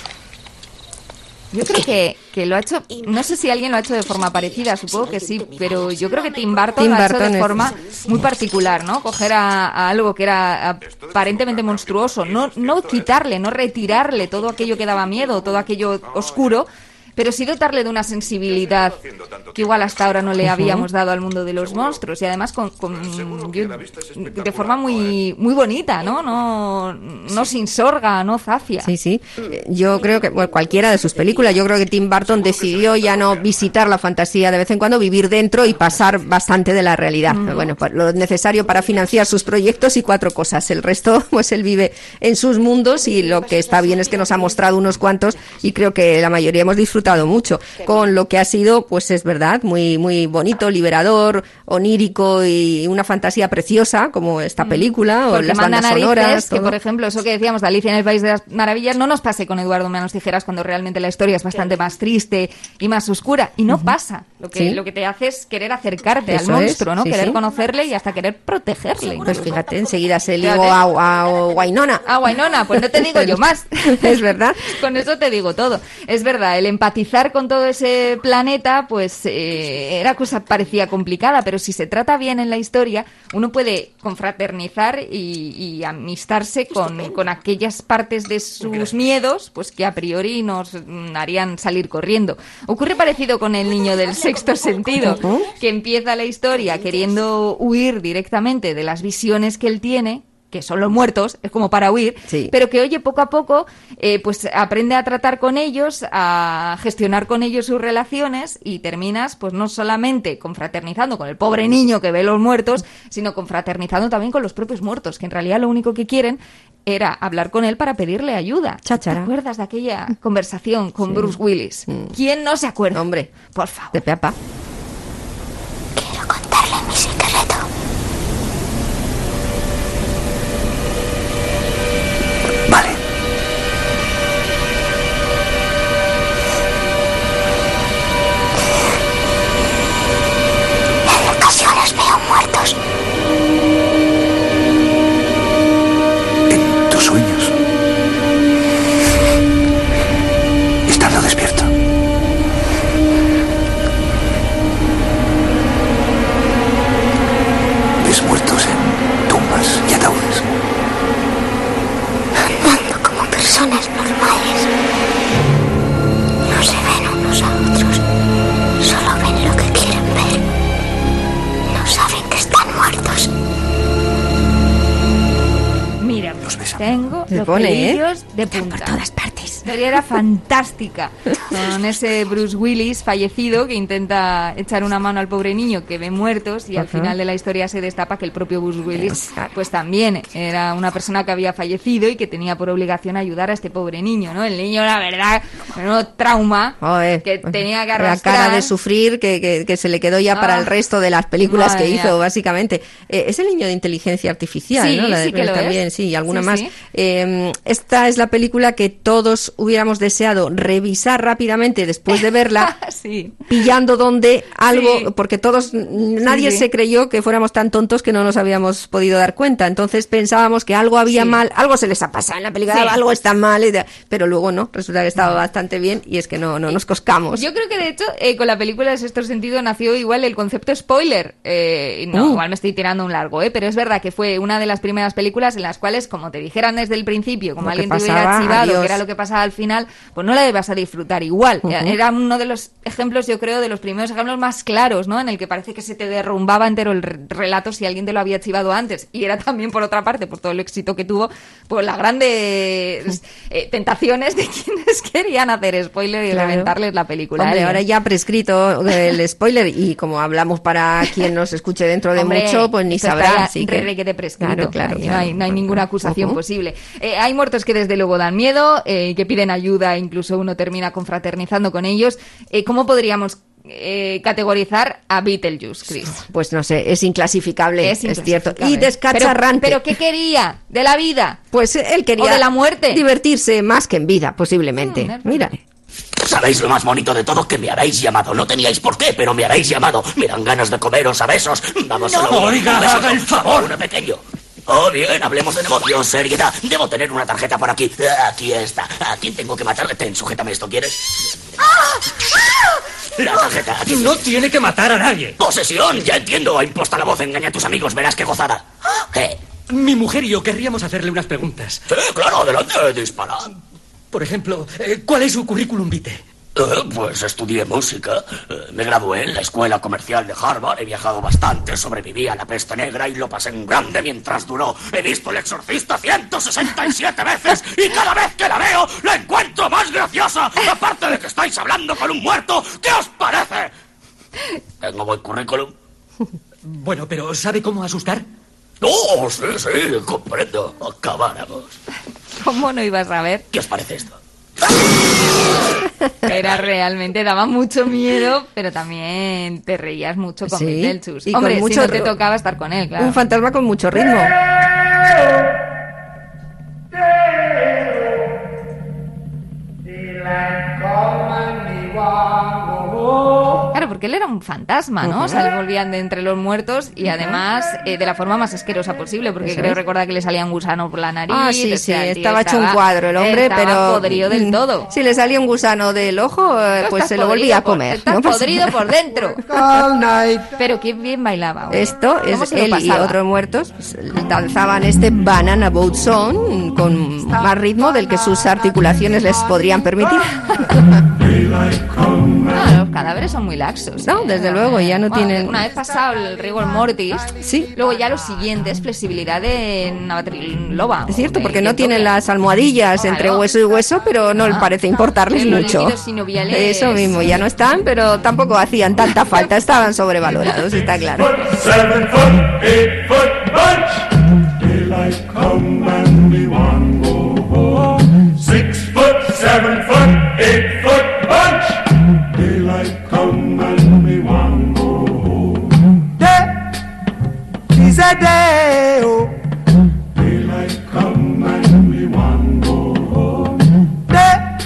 Yo creo que, que lo ha hecho, no sé si alguien lo ha hecho de forma parecida, supongo que sí, pero yo creo que Tim Burton Tim lo ha hecho de forma muy particular, ¿no? Coger a, a algo que era aparentemente monstruoso, no, no quitarle, no retirarle todo aquello que daba miedo, todo aquello oscuro, pero sí dotarle de una sensibilidad que igual hasta ahora no le habíamos dado al mundo de los monstruos y además con, con- yo- de forma muy muy bonita, ¿no? No, no sin sorga, no zafia. Sí, sí. Yo creo que bueno, cualquiera de sus películas, yo creo que Tim Burton decidió ya no visitar la fantasía de vez en cuando, vivir dentro y pasar bastante de la realidad. Mm. Bueno, pues lo necesario para financiar sus proyectos y cuatro cosas. El resto, pues él vive en sus mundos y lo que está bien es que nos ha mostrado unos cuantos y creo que la mayoría hemos disfrutado mucho con lo que ha sido, pues es verdad, muy muy bonito, liberador, onírico y una fantasía preciosa como esta película o Mm. Las bandas narices sonoras. que, por ejemplo, eso que decíamos de Alicia en el País de las Maravillas no nos pase con Eduardo Manos Tijeras cuando realmente la historia es bastante más triste y más oscura. Y no pasa. Lo que, Sí. lo que te hace es querer acercarte Eso al monstruo, ¿no? sí, querer sí. conocerle y hasta querer protegerle. Pues fíjate, enseguida se ligó a, a Wainona. Ah, Guainona, pues no te digo yo más. Es verdad. Con eso te digo todo. Es verdad, el empatizar con todo ese planeta, pues eh, era cosa parecía complicada, pero si se trata bien en la historia, uno puede confraternizar y, y amistarse con, con aquellas partes de sus miedos, pues que a priori nos harían salir corriendo. Ocurre parecido con el niño del sexto sentido, que empieza la historia queriendo huir directamente de las visiones que él tiene que son los muertos, es como para huir, Sí. pero que oye poco a poco, eh, pues aprende a tratar con ellos, a gestionar con ellos sus relaciones y terminas, pues no solamente confraternizando con el pobre niño que ve los muertos, sino confraternizando también con los propios muertos, que en realidad lo único que quieren era hablar con él para pedirle ayuda. ¿Te acuerdas de aquella conversación con Bruce Willis? ¿Quién no se acuerda? Hombre, por favor. de peapa. ¿Eh? pelillos de La fantástica. Con ese Bruce Willis fallecido que intenta echar una mano al pobre niño que ve muertos y al final de la historia se destapa que el propio Bruce Willis pues también era una persona que había fallecido y que tenía por obligación ayudar a este pobre niño, ¿no? El niño, la verdad, menudo trauma Joder, que tenía que la arrastrar. cara de sufrir que, que- que se le quedó ya para Ah. el resto de las películas que mía. hizo, básicamente. Eh, es el niño de inteligencia artificial, Sí, ¿no? La de- sí que lo también, es. sí, y alguna Sí, más. sí. Eh, esta es la película que todos hubiéramos deseado revisar rápidamente después de verla, sí. pillando donde algo, Sí. porque todos, nadie sí. se creyó que fuéramos tan tontos que no nos habíamos podido dar cuenta. Entonces pensábamos que algo había mal, algo se les ha pasado en la película, algo está mal, pero luego no, resulta que estaba bastante bien y es que no, no nos coscamos. Yo creo que de hecho eh, con la película de Sexto Sentido nació igual el concepto spoiler. Eh, no, Uh. igual me estoy tirando un largo, ¿eh? pero es verdad que fue una de las primeras películas en las cuales, como te dijeran desde el principio, como Lo alguien te hubiera archivado que era lo que pasaba al al final, pues no la ibas a disfrutar igual. Era uno de los ejemplos, yo creo, de los primeros ejemplos más claros, ¿no? En el que parece que se te derrumbaba entero el re- relato si alguien te lo había chivado antes. Y era también, por otra parte, por todo el éxito que tuvo, pues las grandes eh, tentaciones de quienes querían hacer spoiler y Claro. reventarles la película. Hombre, ¿eh? ahora ya prescrito el spoiler y como hablamos para quien nos escuche dentro de Hombre, mucho, pues ni sabrá. así que- re que te prescrito. Claro. No, hay, no hay ninguna acusación posible. Eh, hay muertos que desde luego dan miedo, eh, que piden ayuda, incluso uno termina confraternizando con ellos. Eh, ¿Cómo podríamos eh, categorizar a Beetlejuice, Chris? Pues no sé, es inclasificable, es, Es cierto. Y descacharrante. Pero, pero ¿qué quería de la vida? Pues él quería ¿O de la muerte? divertirse más que en vida, posiblemente. Mm, Mira. ¿Sabéis lo más bonito de todo? Que me habéis llamado. No teníais por qué, pero me habéis llamado. Me dan ganas de comeros a besos. Vamos No, solo uno, oiga, haga el favor. Uno pequeño. Oh, bien, hablemos de negocio, seriedad. Debo tener una tarjeta por aquí. Aquí está. ¿A quién tengo que matar? Ten, sujétame esto, ¿quieres? La tarjeta, aquí. No tiene que matar a nadie. Posesión, ya entiendo. Imposta la voz, engaña a tus amigos, verás qué gozada. ¿Qué? Mi mujer y yo querríamos hacerle unas preguntas. Sí, claro, adelante, dispara. Por ejemplo, eh, ¿cuál es su currículum vitae? Eh, pues estudié música. Eh, me gradué en la escuela comercial de Harvard. He viajado bastante. Sobreviví a la peste negra y lo pasé en grande mientras duró. He visto El Exorcista 167 veces y cada vez que la veo la encuentro más graciosa. Aparte de que estáis hablando con un muerto, ¿qué os parece? Tengo buen currículum. Bueno, pero ¿sabe cómo asustar? Oh, sí, sí, comprendo. Acabáramos. ¿Cómo no ibas a ver? ¿Qué os parece esto? Era realmente, daba mucho miedo, pero también te reías mucho con Sí, Beetlejuice. y con Hombre, mucho si no te tocaba estar con él, claro. Un fantasma con mucho ritmo. Porque él era un fantasma, ¿no? O sea, le volvían de entre los muertos y además eh, de la forma más asquerosa posible, porque Eso creo es. recordar que le salían gusanos por la nariz. Ah, sí, o sí, sea, el tío estaba hecho un cuadro el hombre, estaba pero... podrido del mm, todo. Si le salía un gusano del ojo, eh, pues se lo volvía a comer. Estás no pasa podrido por dentro. Pero qué bien bailaba. hombre. Esto ¿Cómo es él y otros muertos pues, danzaban este Banana Boat Song con más ritmo del que sus articulaciones les podrían permitir. Los cadáveres son muy laxos. No, desde luego, ya no Bueno, tienen- Una vez pasado el rigor mortis, Sí. luego ya lo siguiente es flexibilidad de loba. Es cierto, porque no tienen las almohadillas entre hueso y hueso, pero no Ah. parece importarles En mucho. Eso mismo, ya no están, pero tampoco hacían tanta falta, estaban sobrevalorados, está claro. Seven foot, eight foot bunch. Daylight come and we want go home. Six foot, seven foot, Is a day, oh, Daylight come and we want go home. day,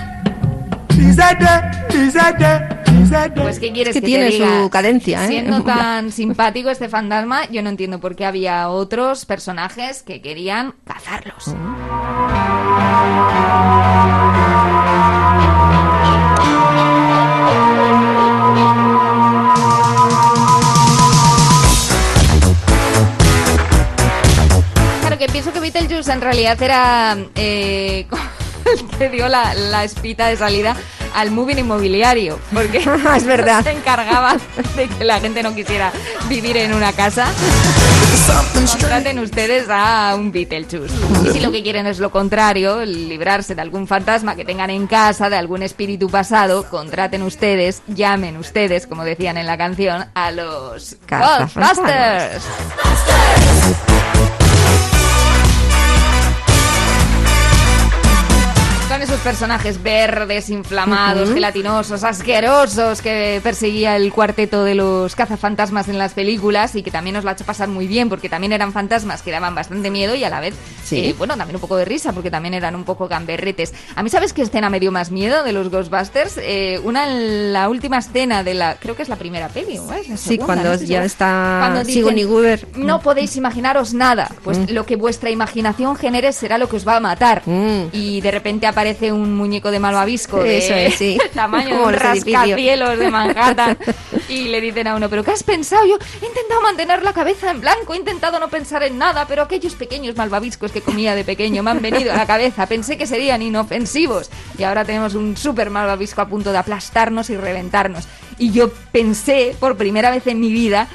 is a day, is a day, is a day. Pues, ¿qué quieres Es que que, tiene te diga? su cadencia, ¿eh? Siendo tan simpático este fantasma, yo no entiendo por qué había otros personajes que querían cazarlos. Claro, Beetlejuice en realidad era eh, el que dio la, la espita de salida al moving inmobiliario, porque Es verdad. se encargaba de que la gente no quisiera vivir en una casa. Contraten ustedes a un Beetlejuice. Y si lo que quieren es lo contrario, librarse de algún fantasma que tengan en casa, de algún espíritu pasado, contraten ustedes, llamen ustedes, como decían en la canción, a los. Ghostbusters. Con esos personajes verdes, inflamados, Ujú. gelatinosos, asquerosos que perseguía el cuarteto de los cazafantasmas en las películas y que también nos lo ha hecho pasar muy bien porque también eran fantasmas que daban bastante miedo y a la vez, Sí. eh, bueno, también un poco de risa porque también eran un poco gamberretes. A mí, ¿sabes qué escena me dio más miedo de los Ghostbusters? Eh, una en la última escena de la, creo que es la primera peli, ¿o es la Sí, cuando No estoy ya segura. está Cuando dicen. No podéis imaginaros nada, pues Mm. lo que vuestra imaginación genere será lo que os va a matar. Mm. Y de repente aparece parece un muñeco de malvavisco de Eso es, sí. tamaño de Como un los edificios. rascacielos de Manhattan. y le dicen a uno, ¿pero qué has pensado? Yo he intentado mantener la cabeza en blanco, he intentado no pensar en nada, pero aquellos pequeños malvaviscos que comía de pequeño me han venido a la cabeza. Pensé que serían inofensivos. Y ahora tenemos un súper malvavisco a punto de aplastarnos y reventarnos. Y yo pensé, por primera vez en mi vida,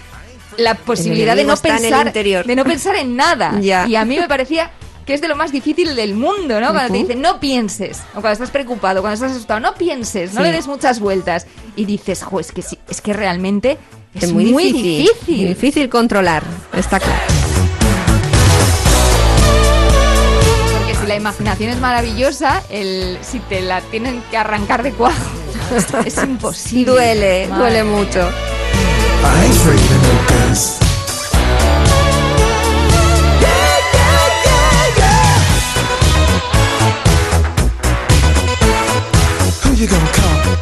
la posibilidad de no pensar de no pensar en nada Ya. y a mí me parecía que es de lo más difícil del mundo, ¿no? Cuando te dicen no pienses, o cuando estás preocupado, cuando estás asustado, no pienses, no Sí. le des muchas vueltas y dices, jo, es que sí, es que realmente es, Es muy, difícil, difícil. muy difícil controlar, está claro. Porque si la imaginación es maravillosa, el si te la tienen que arrancar de cuajo, es imposible. Duele, Madre duele mucho. I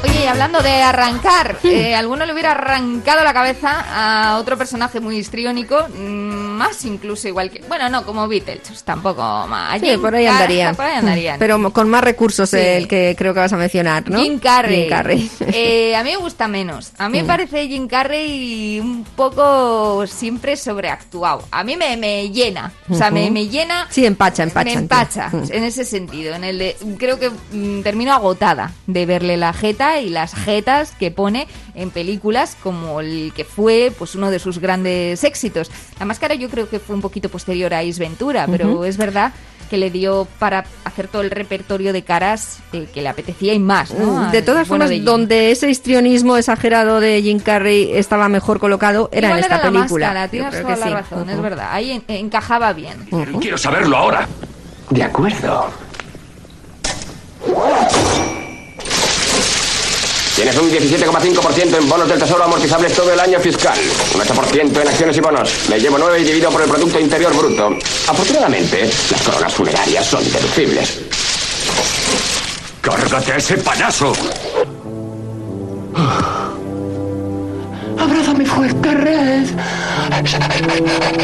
Oye, y hablando de arrancar, eh, alguno le hubiera arrancado la cabeza a otro personaje muy histriónico, mm, más incluso igual que. Bueno, no, como Beetlejuice, tampoco más. Sí, Jim por ahí andarían. Por ahí andarían. Pero con más recursos Sí. el que creo que vas a mencionar, ¿no? Jim Carrey. Jim Carrey. Eh, a mí me gusta menos. A mí me parece Jim Carrey un poco siempre sobreactuado. A mí me, me llena. O sea, me, me llena. Sí, empacha, empacha. me empacha en ese sentido. En el de, creo que mm, termino agotada de verle la jeta y las jetas que pone en películas como el que fue pues uno de sus grandes éxitos. La máscara yo creo que fue un poquito posterior a Ace Ventura, pero Ujú. es verdad que le dio para hacer todo el repertorio de caras eh, que le apetecía y más, ¿no? Mm, De todas bueno formas, de Jim. donde ese histrionismo exagerado de Jim Carrey estaba mejor colocado era Igual en esta era la película. máscara, tienes toda que la sí. razón, es Ujú. verdad. Ahí en- encajaba bien. Ujú. Quiero saberlo ahora. De acuerdo. Tienes un 17,5% en bonos del tesoro amortizables todo el año fiscal. Un 8% en acciones y bonos. Me llevo 9 y divido por el Producto Interior Bruto. Afortunadamente, las coronas funerarias son deducibles. ¡Cárgate a ese payaso! Abrázame fuerte, Red.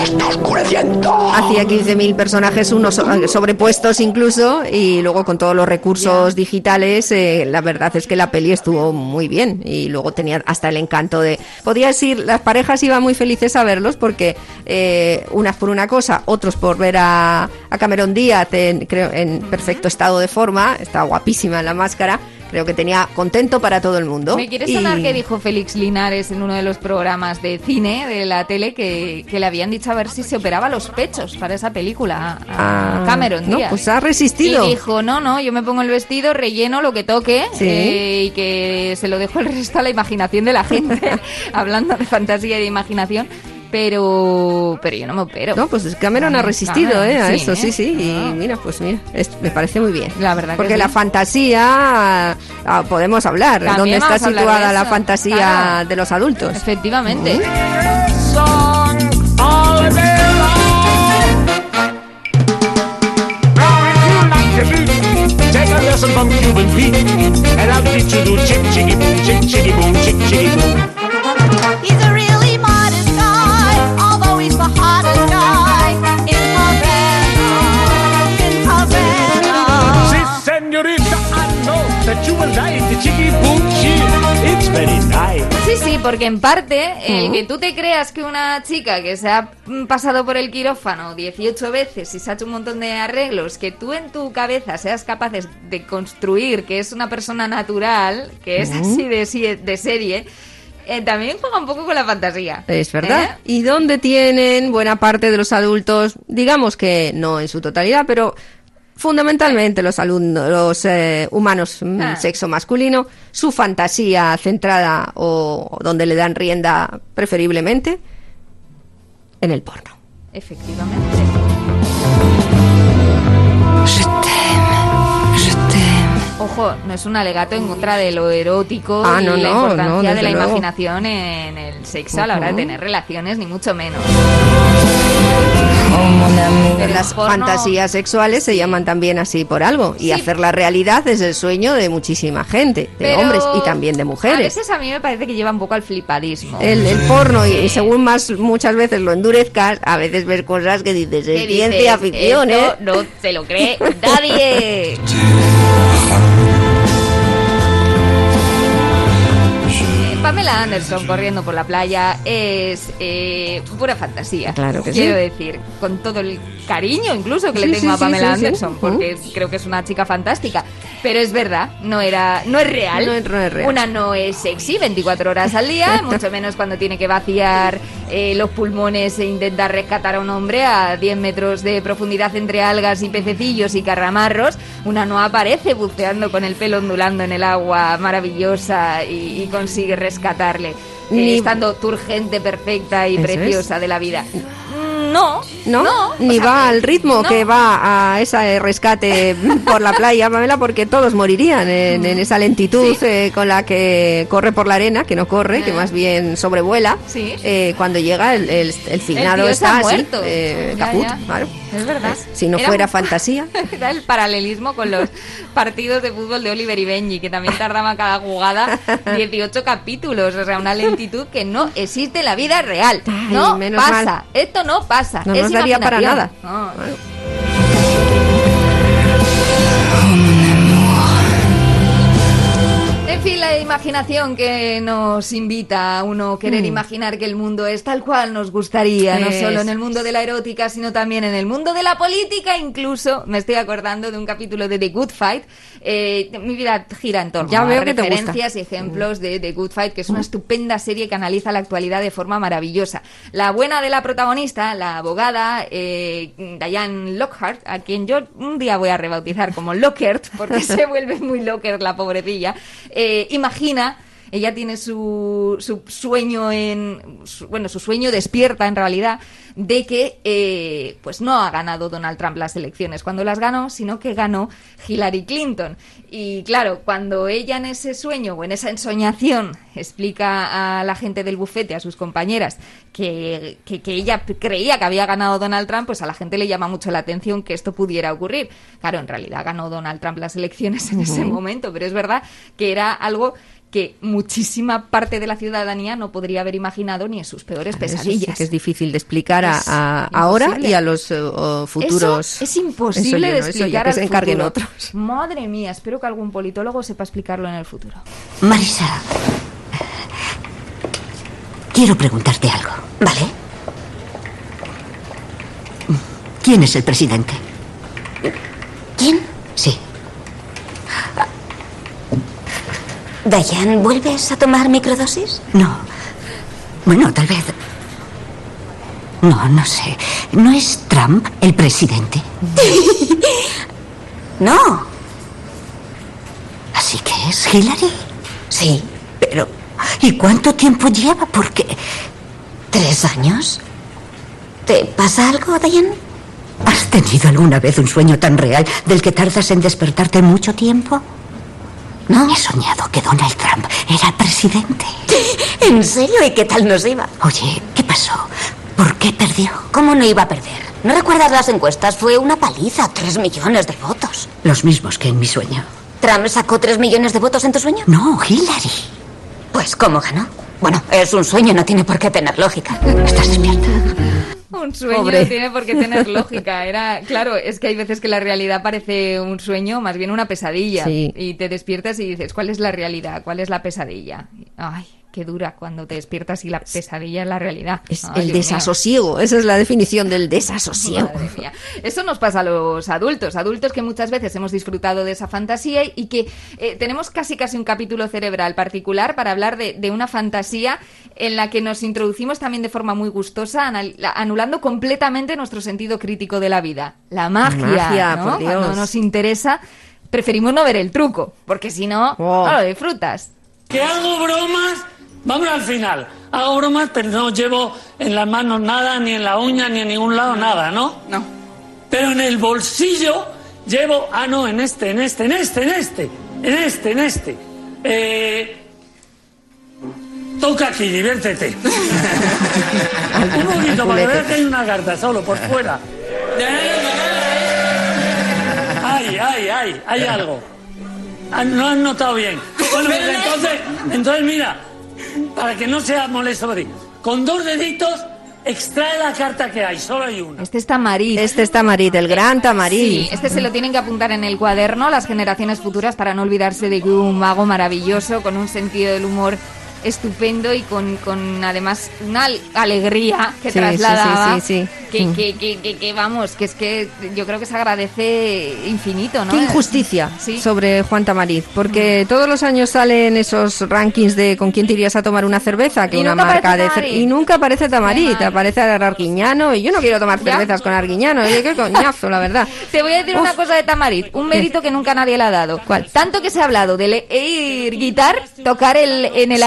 Está oscureciendo. Hacía 15.000 personajes, unos so- sobrepuestos incluso, y luego con todos los recursos digitales, eh, la verdad es que la peli estuvo muy bien. Y luego tenía hasta el encanto de... Podías ir, las parejas iban muy felices a verlos porque eh, unas por una cosa, otros por ver a, a Cameron Díaz en, creo, en perfecto estado de forma, estaba guapísima en la máscara, creo que tenía contento para todo el mundo. Me quiere Y- sonar que dijo Félix Linares en uno de los programas de cine de la tele que, que le habían dicho a ver si se operaba los pechos para esa película a Ah, Cameron no, Díaz. pues ha resistido. Y dijo, no, no, yo me pongo el vestido, relleno lo que toque Sí. eh, y que se lo dejo el resto a la imaginación de la gente, hablando de fantasía y de imaginación. Pero, pero yo no me opero. No, pues Cameron ha resistido Cameron, eh, a sí, eso, ¿eh? sí, sí. Y mira, pues mira, es- me parece muy bien. La verdad que Porque sí. la fantasía, ah, podemos hablar, También ¿dónde está situada la fantasía claro. de los adultos? Efectivamente. Take It's very nice. Sí, sí, porque en parte el que tú te creas que una chica que se ha pasado por el quirófano 18 veces y se ha hecho un montón de arreglos, que tú en tu cabeza seas capaces de construir que es una persona natural, que es así de serie, eh, también juega un poco con la fantasía. Es verdad. ¿Eh? ¿Y dónde tienen buena parte de los adultos, digamos que no en su totalidad, pero fundamentalmente los alumnos, los eh, humanos mm, Ah. sexo masculino, su fantasía centrada o donde le dan rienda preferiblemente en el porno. Efectivamente. Ojo, no es un alegato en contra de lo erótico Ah, y no, la no, importancia no, de la luego. imaginación en el sexo a la hora de tener relaciones, ni mucho menos. Las fantasías sexuales se llaman también así por algo y Sí. hacer la realidad es el sueño de muchísima gente, de Pero hombres y también de A mujeres. veces a mí me parece que lleva un poco al flipadismo. El, el porno, y, y según más muchas veces lo endurezcas, a veces ves cosas que dices, ¿Qué es ciencia ficción, ¿eh? no se lo cree nadie. Pamela Anderson corriendo por la playa es eh, pura fantasía. Claro que Quiero sí. decir, con todo el cariño incluso que le Sí, tengo sí, a Pamela. Anderson, porque creo que es una chica fantástica. Pero es verdad, no era, no es real. No es- no es real. Una no es sexy 24 horas al día, mucho menos cuando tiene que vaciar eh, los pulmones e intentar rescatar a un hombre a 10 metros de profundidad entre algas y pececillos y carramarros. Una no aparece buceando con el pelo ondulando en el agua maravillosa y, y consigue rescatarle. eh, estando turgente, perfecta y Eso preciosa de la vida. No, ¿No? no. Ni sea, va al ritmo no. que va a ese rescate por la playa, Pamela, porque todos morirían en, en esa lentitud eh, con la que corre por la arena, que no corre, que más bien sobrevuela. Sí. eh, cuando llega el, el, el finado tío está está muerto. eh, Ya, caput, ya. claro. Es verdad. Si no Era fuera un- fantasía. Era el paralelismo con los partidos de fútbol de Oliver y Benji, que también tardaba cada jugada 18 capítulos. O sea, una lentitud que no existe en la vida real. no menos pasa. mal. Esto no pasa. No es nos daría para nada. No. En fin, la imaginación que nos invita a uno querer Mm. imaginar que el mundo es tal cual nos gustaría, no solo en el mundo de la erótica, sino también en el mundo de la política. Incluso me estoy acordando de un capítulo de The Good Fight. Eh, mi vida gira en torno Ya a veo que te gusta. referencias y ejemplos de The Good Fight, que es una estupenda serie que analiza la actualidad de forma maravillosa. La buena de la protagonista, la abogada eh, Diane Lockhart, a quien yo un día voy a rebautizar como Lockhart, porque se vuelve muy Lockhart la pobrecilla, eh, imagina ella tiene su, su sueño en su- bueno su sueño despierta en realidad de que eh, pues no ha ganado Donald Trump las elecciones cuando las ganó sino que ganó Hillary Clinton. Y claro cuando ella en ese sueño o en esa ensoñación explica a la gente del bufete a sus compañeras que, que, que ella creía que había ganado Donald Trump pues a la gente le llama mucho la atención que esto pudiera ocurrir. Claro en realidad ganó Donald Trump las elecciones en ese momento pero es verdad que era algo que muchísima parte de la ciudadanía no podría haber imaginado ni en sus peores Eso sí pesadillas. que es difícil de explicar a, ahora y a los eh, futuros. Eso es imposible Eso yo de no, eso ya explicar que al se encarguen futuro. otros. Madre mía, espero que algún politólogo sepa explicarlo en el futuro. Marisa, quiero preguntarte algo, ¿vale? ¿Quién es el presidente? ¿Quién? Sí. Diane, ¿vuelves a tomar microdosis? No. Bueno, tal vez. No, no sé. ¿No es Trump el presidente? no. Así que es Hillary. Sí, pero. ¿Y cuánto tiempo lleva? Porque. ¿Tres años? ¿Te pasa algo, Diane? ¿Has tenido alguna vez un sueño tan real del que tardas en despertarte mucho tiempo? No. He soñado que Donald Trump era presidente. ¿En serio? ¿Y qué tal nos iba? Oye, ¿qué pasó? ¿Por qué perdió? ¿Cómo no iba a perder? ¿No recuerdas las encuestas? Fue una paliza, tres millones de votos. Los mismos que en mi sueño. ¿Trump sacó tres millones de votos en tu sueño? No, Hillary. Pues, ¿cómo ganó? Bueno, es un sueño, no tiene por qué tener lógica. ¿Estás despierta? Un sueño Pobre. no tiene por qué tener lógica. Era, claro, es que hay veces que la realidad parece un sueño, más bien una pesadilla. Sí. Y te despiertas y dices, ¿cuál es la realidad? ¿Cuál es la pesadilla? Ay, qué dura cuando te despiertas y la pesadilla es la realidad. Es Ay, el Dios desasosiego, esa es la definición del desasosiego. Eso nos pasa a los adultos, adultos que muchas veces hemos disfrutado de esa fantasía y que eh, tenemos casi casi un capítulo cerebral particular para hablar de, de una fantasía en la que nos introducimos también de forma muy gustosa, anulando completamente nuestro sentido crítico de la vida. La magia, Magia, ¿no? por Dios. Cuando nos interesa, preferimos no ver el truco, porque si no, Oh. no lo disfrutas. Que hago bromas, vamos al final. Hago bromas, pero no llevo en las manos nada, ni en la uña, ni en ningún lado nada, ¿no? No. Pero en el bolsillo llevo, ah, no, en este, en este, en este, en este, en este, en este. Eh, toca aquí, diviértete. Un poquito, para que veas que hay una carta solo por fuera. Ay, ay, ay, hay algo. Ah, No has notado bien. Bueno, pues entonces, entonces mira, para que no sea molesto para ti, con dos deditos extrae la carta que hay, solo hay una. Este es Tamarit. Este es Tamarit, el gran Tamarit. Sí, este se lo tienen que apuntar en el cuaderno las generaciones futuras para no olvidarse de que hubo un mago maravilloso con un sentido del humor estupendo y con, con además una al- alegría que Sí, trasladaba. sí, sí. Que, Mm. que, que, que- vamos, que es que yo creo que se agradece infinito, ¿no? Qué injusticia sobre Juan Tamariz, porque todos los años salen esos rankings de con quién te irías a tomar una cerveza, que Y una marca de cer- y nunca aparece Tamariz, aparece Arguiñano y yo no quiero tomar Ya. cervezas con Arguiñano, oye, qué coñazo, la verdad. Te voy a decir Uf. una cosa de Tamariz, un mérito que nunca nadie le ha dado. ¿Cuál? Tanto que se ha hablado del air guitar, tocar el, en el Sí.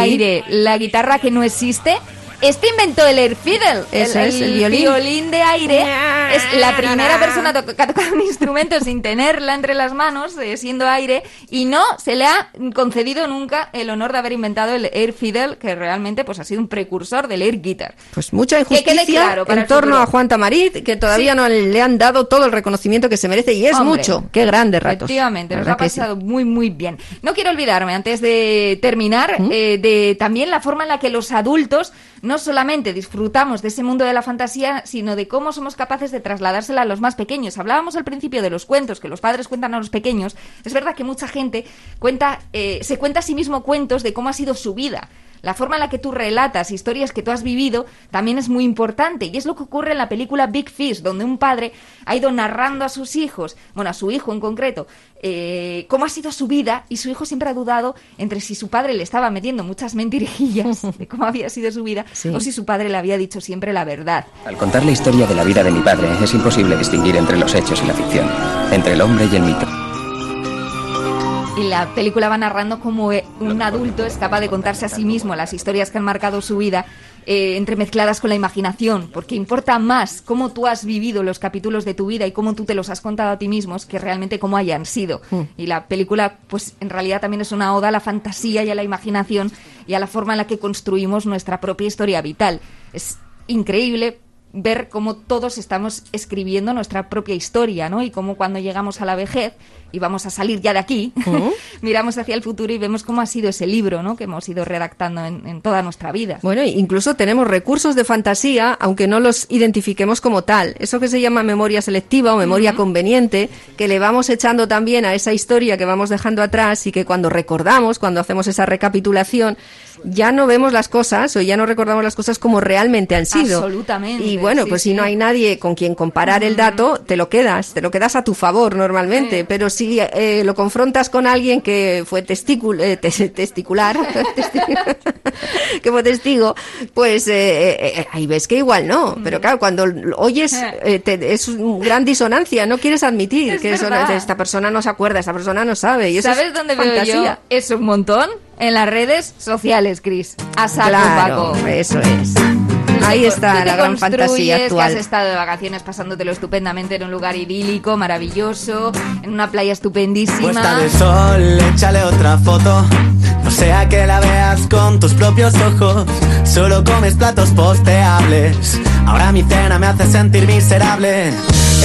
La guitarra que no existe. Este inventó el air fiddle, Eso es, el violín. de aire. Es la primera persona to- que ha tocado un instrumento sin tenerla entre las manos, eh, siendo aire, y no se le ha concedido nunca el honor de haber inventado el air fiddle, que realmente pues ha sido un precursor del air guitar. Pues mucha Que quede injusticia claro en el torno a Juan Tamariz, que todavía Sí. no le han dado todo el reconocimiento que se merece y es Hombre. mucho. Qué grandes ratos. Efectivamente, nos ha sí. pasado muy, muy bien. No quiero olvidarme, antes de terminar, ¿Mm? eh, de también la forma en la que los adultos no solamente disfrutamos de ese mundo de la fantasía, sino de cómo somos capaces de trasladársela a los más pequeños. Hablábamos al principio de los cuentos que los padres cuentan a los pequeños. Es verdad que mucha gente cuenta, eh, se cuenta a sí mismo cuentos de cómo ha sido su vida. La forma en la que tú relatas historias que tú has vivido también es muy importante y es lo que ocurre en la película Big Fish, donde un padre ha ido narrando a sus hijos, bueno, a su hijo en concreto, eh, cómo ha sido su vida y su hijo siempre ha dudado entre si su padre le estaba metiendo muchas mentirijillas de cómo había sido su vida o si su padre le había dicho siempre la verdad. Al contar la historia de la vida de mi padre, es imposible distinguir entre los hechos y la ficción, entre el hombre y el mito. Y la película va narrando cómo eh, un adulto es capaz de contarse a sí mismo las historias que han marcado su vida, eh, entremezcladas con la imaginación, porque importa más cómo tú has vivido los capítulos de tu vida y cómo tú te los has contado a ti mismos que realmente cómo hayan sido. Mm. Y la película, pues en realidad también es una oda a la fantasía y a la imaginación y a la forma en la que construimos nuestra propia historia vital. Es increíble ver cómo todos estamos escribiendo nuestra propia historia, ¿no? Y cómo cuando llegamos a la vejez y vamos a salir ya de aquí, miramos hacia el futuro y vemos cómo ha sido ese libro, ¿no? Que hemos ido redactando en, en toda nuestra vida. Bueno, incluso tenemos recursos de fantasía, aunque no los identifiquemos como tal. Eso que se llama memoria selectiva o memoria conveniente, que le vamos echando también a esa historia que vamos dejando atrás y que cuando recordamos, cuando hacemos esa recapitulación, ya no vemos las cosas o ya no recordamos las cosas como realmente han sido. Absolutamente, Y bueno, sí, pues sí. si no hay nadie con quien comparar el dato, te lo quedas, te lo quedas a tu favor normalmente. Pero si eh, lo confrontas con alguien que fue testicul- eh, tes- testicular, que fue testigo, pues eh, eh, eh, ahí ves que igual no. Pero claro, cuando oyes, te- es una gran disonancia, no quieres admitir Es que eso, esta persona no se acuerda, esta persona no sabe. Y eso ¿Sabes es dónde veo yo fantasía. eso un montón? En las redes sociales, Chris. A saco, Claro, Paco. eso es. Ahí está la gran fantasía Que actual. has estado de vacaciones pasándotelo estupendamente en un lugar idílico, maravilloso, en una playa estupendísima. Puesta de sol, échale otra foto. No sea que la veas con tus propios ojos. Solo comes platos posteables. Ahora mi cena me hace sentir miserable.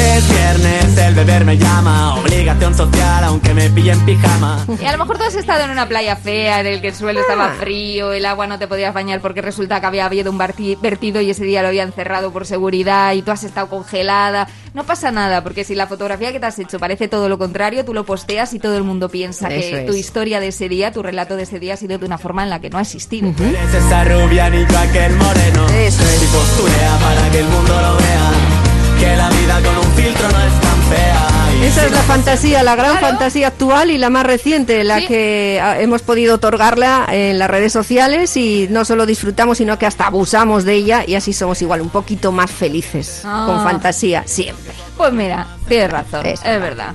Es viernes, el beber me llama. Obligación social, aunque me pille en pijama. Y a lo mejor tú has estado en una playa fea en el que el suelo estaba Ah. frío, el agua no te podías bañar porque resulta que había habido un verti- vertido y ese día lo habían cerrado por seguridad y tú has estado congelada. No pasa nada, porque si la fotografía que te has hecho parece todo lo contrario, tú lo posteas y todo el mundo piensa Eso que es. tu historia de ese día, tu relato de ese día ha sido de una forma en la que no ha existido. Eres esa rubia ni yo aquel moreno. Eso es. Y posturea para que el mundo lo vea. Que la vida con un filtro no es tan fea. Esa es la fantasía, la gran fantasía actual y la más reciente, la que ah, hemos podido otorgarla en las redes sociales y no solo disfrutamos, sino que hasta abusamos de ella y así somos igual un poquito más felices Ah. con fantasía siempre. Pues mira, tienes razón, Es es, verdad.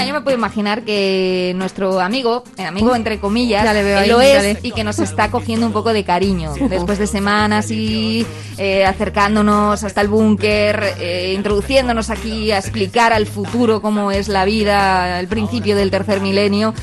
Mira, yo me puedo imaginar que nuestro amigo, el amigo entre comillas, ahí, lo es y que nos está cogiendo un poco de cariño. Después de semanas y eh, acercándonos hasta el búnker, eh, introduciéndonos aquí a explicar al futuro cómo es la vida, el principio del tercer milenio,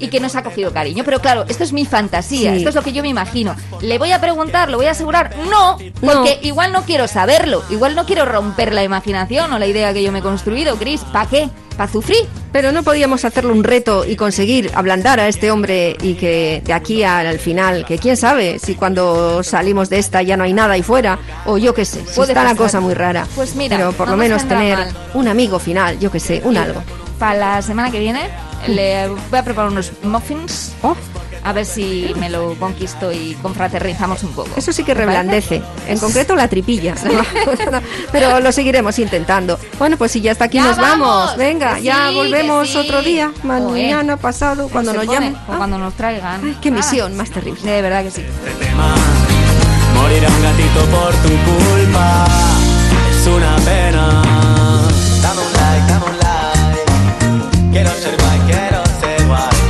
y que nos ha cogido cariño. Pero claro, esto es mi fantasía, Sí. esto es lo que yo me imagino. ¿Le voy a preguntar, lo voy a asegurar? No, porque igual no quiero saberlo, igual no quiero romper la imaginación o la idea que yo me he construido, Chris. ¿Para qué? ¿Para sufrir? Pero no podíamos hacerle un reto y conseguir ablandar a este hombre y que de aquí al, al final, que quién sabe si cuando salimos de esta ya no hay nada ahí fuera, o yo qué sé, si Puede está la cosa muy rara. Pues mira, Pero por no lo nos menos tener mal. un amigo final, yo qué sé, un algo. Para la semana que viene le voy a preparar unos muffins a ver si me lo conquisto y confraternizamos un poco. Eso sí que reblandece, en concreto la tripilla. ¿no? Pero lo seguiremos intentando. Bueno, pues si ya está aquí nos vamos. Venga, ya volvemos otro día, mañana, pasado, cuando nos llamen. O cuando ah. nos traigan. Qué ah. misión más terrible. De verdad que sí. Este tema, morirá un gatito por tu culpa. Es una pena. Dame un like, dame un like. Quiero ser guay, quiero ser guay.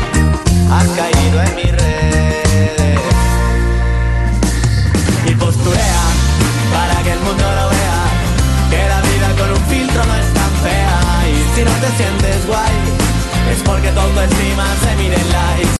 porque tu autoestima se mide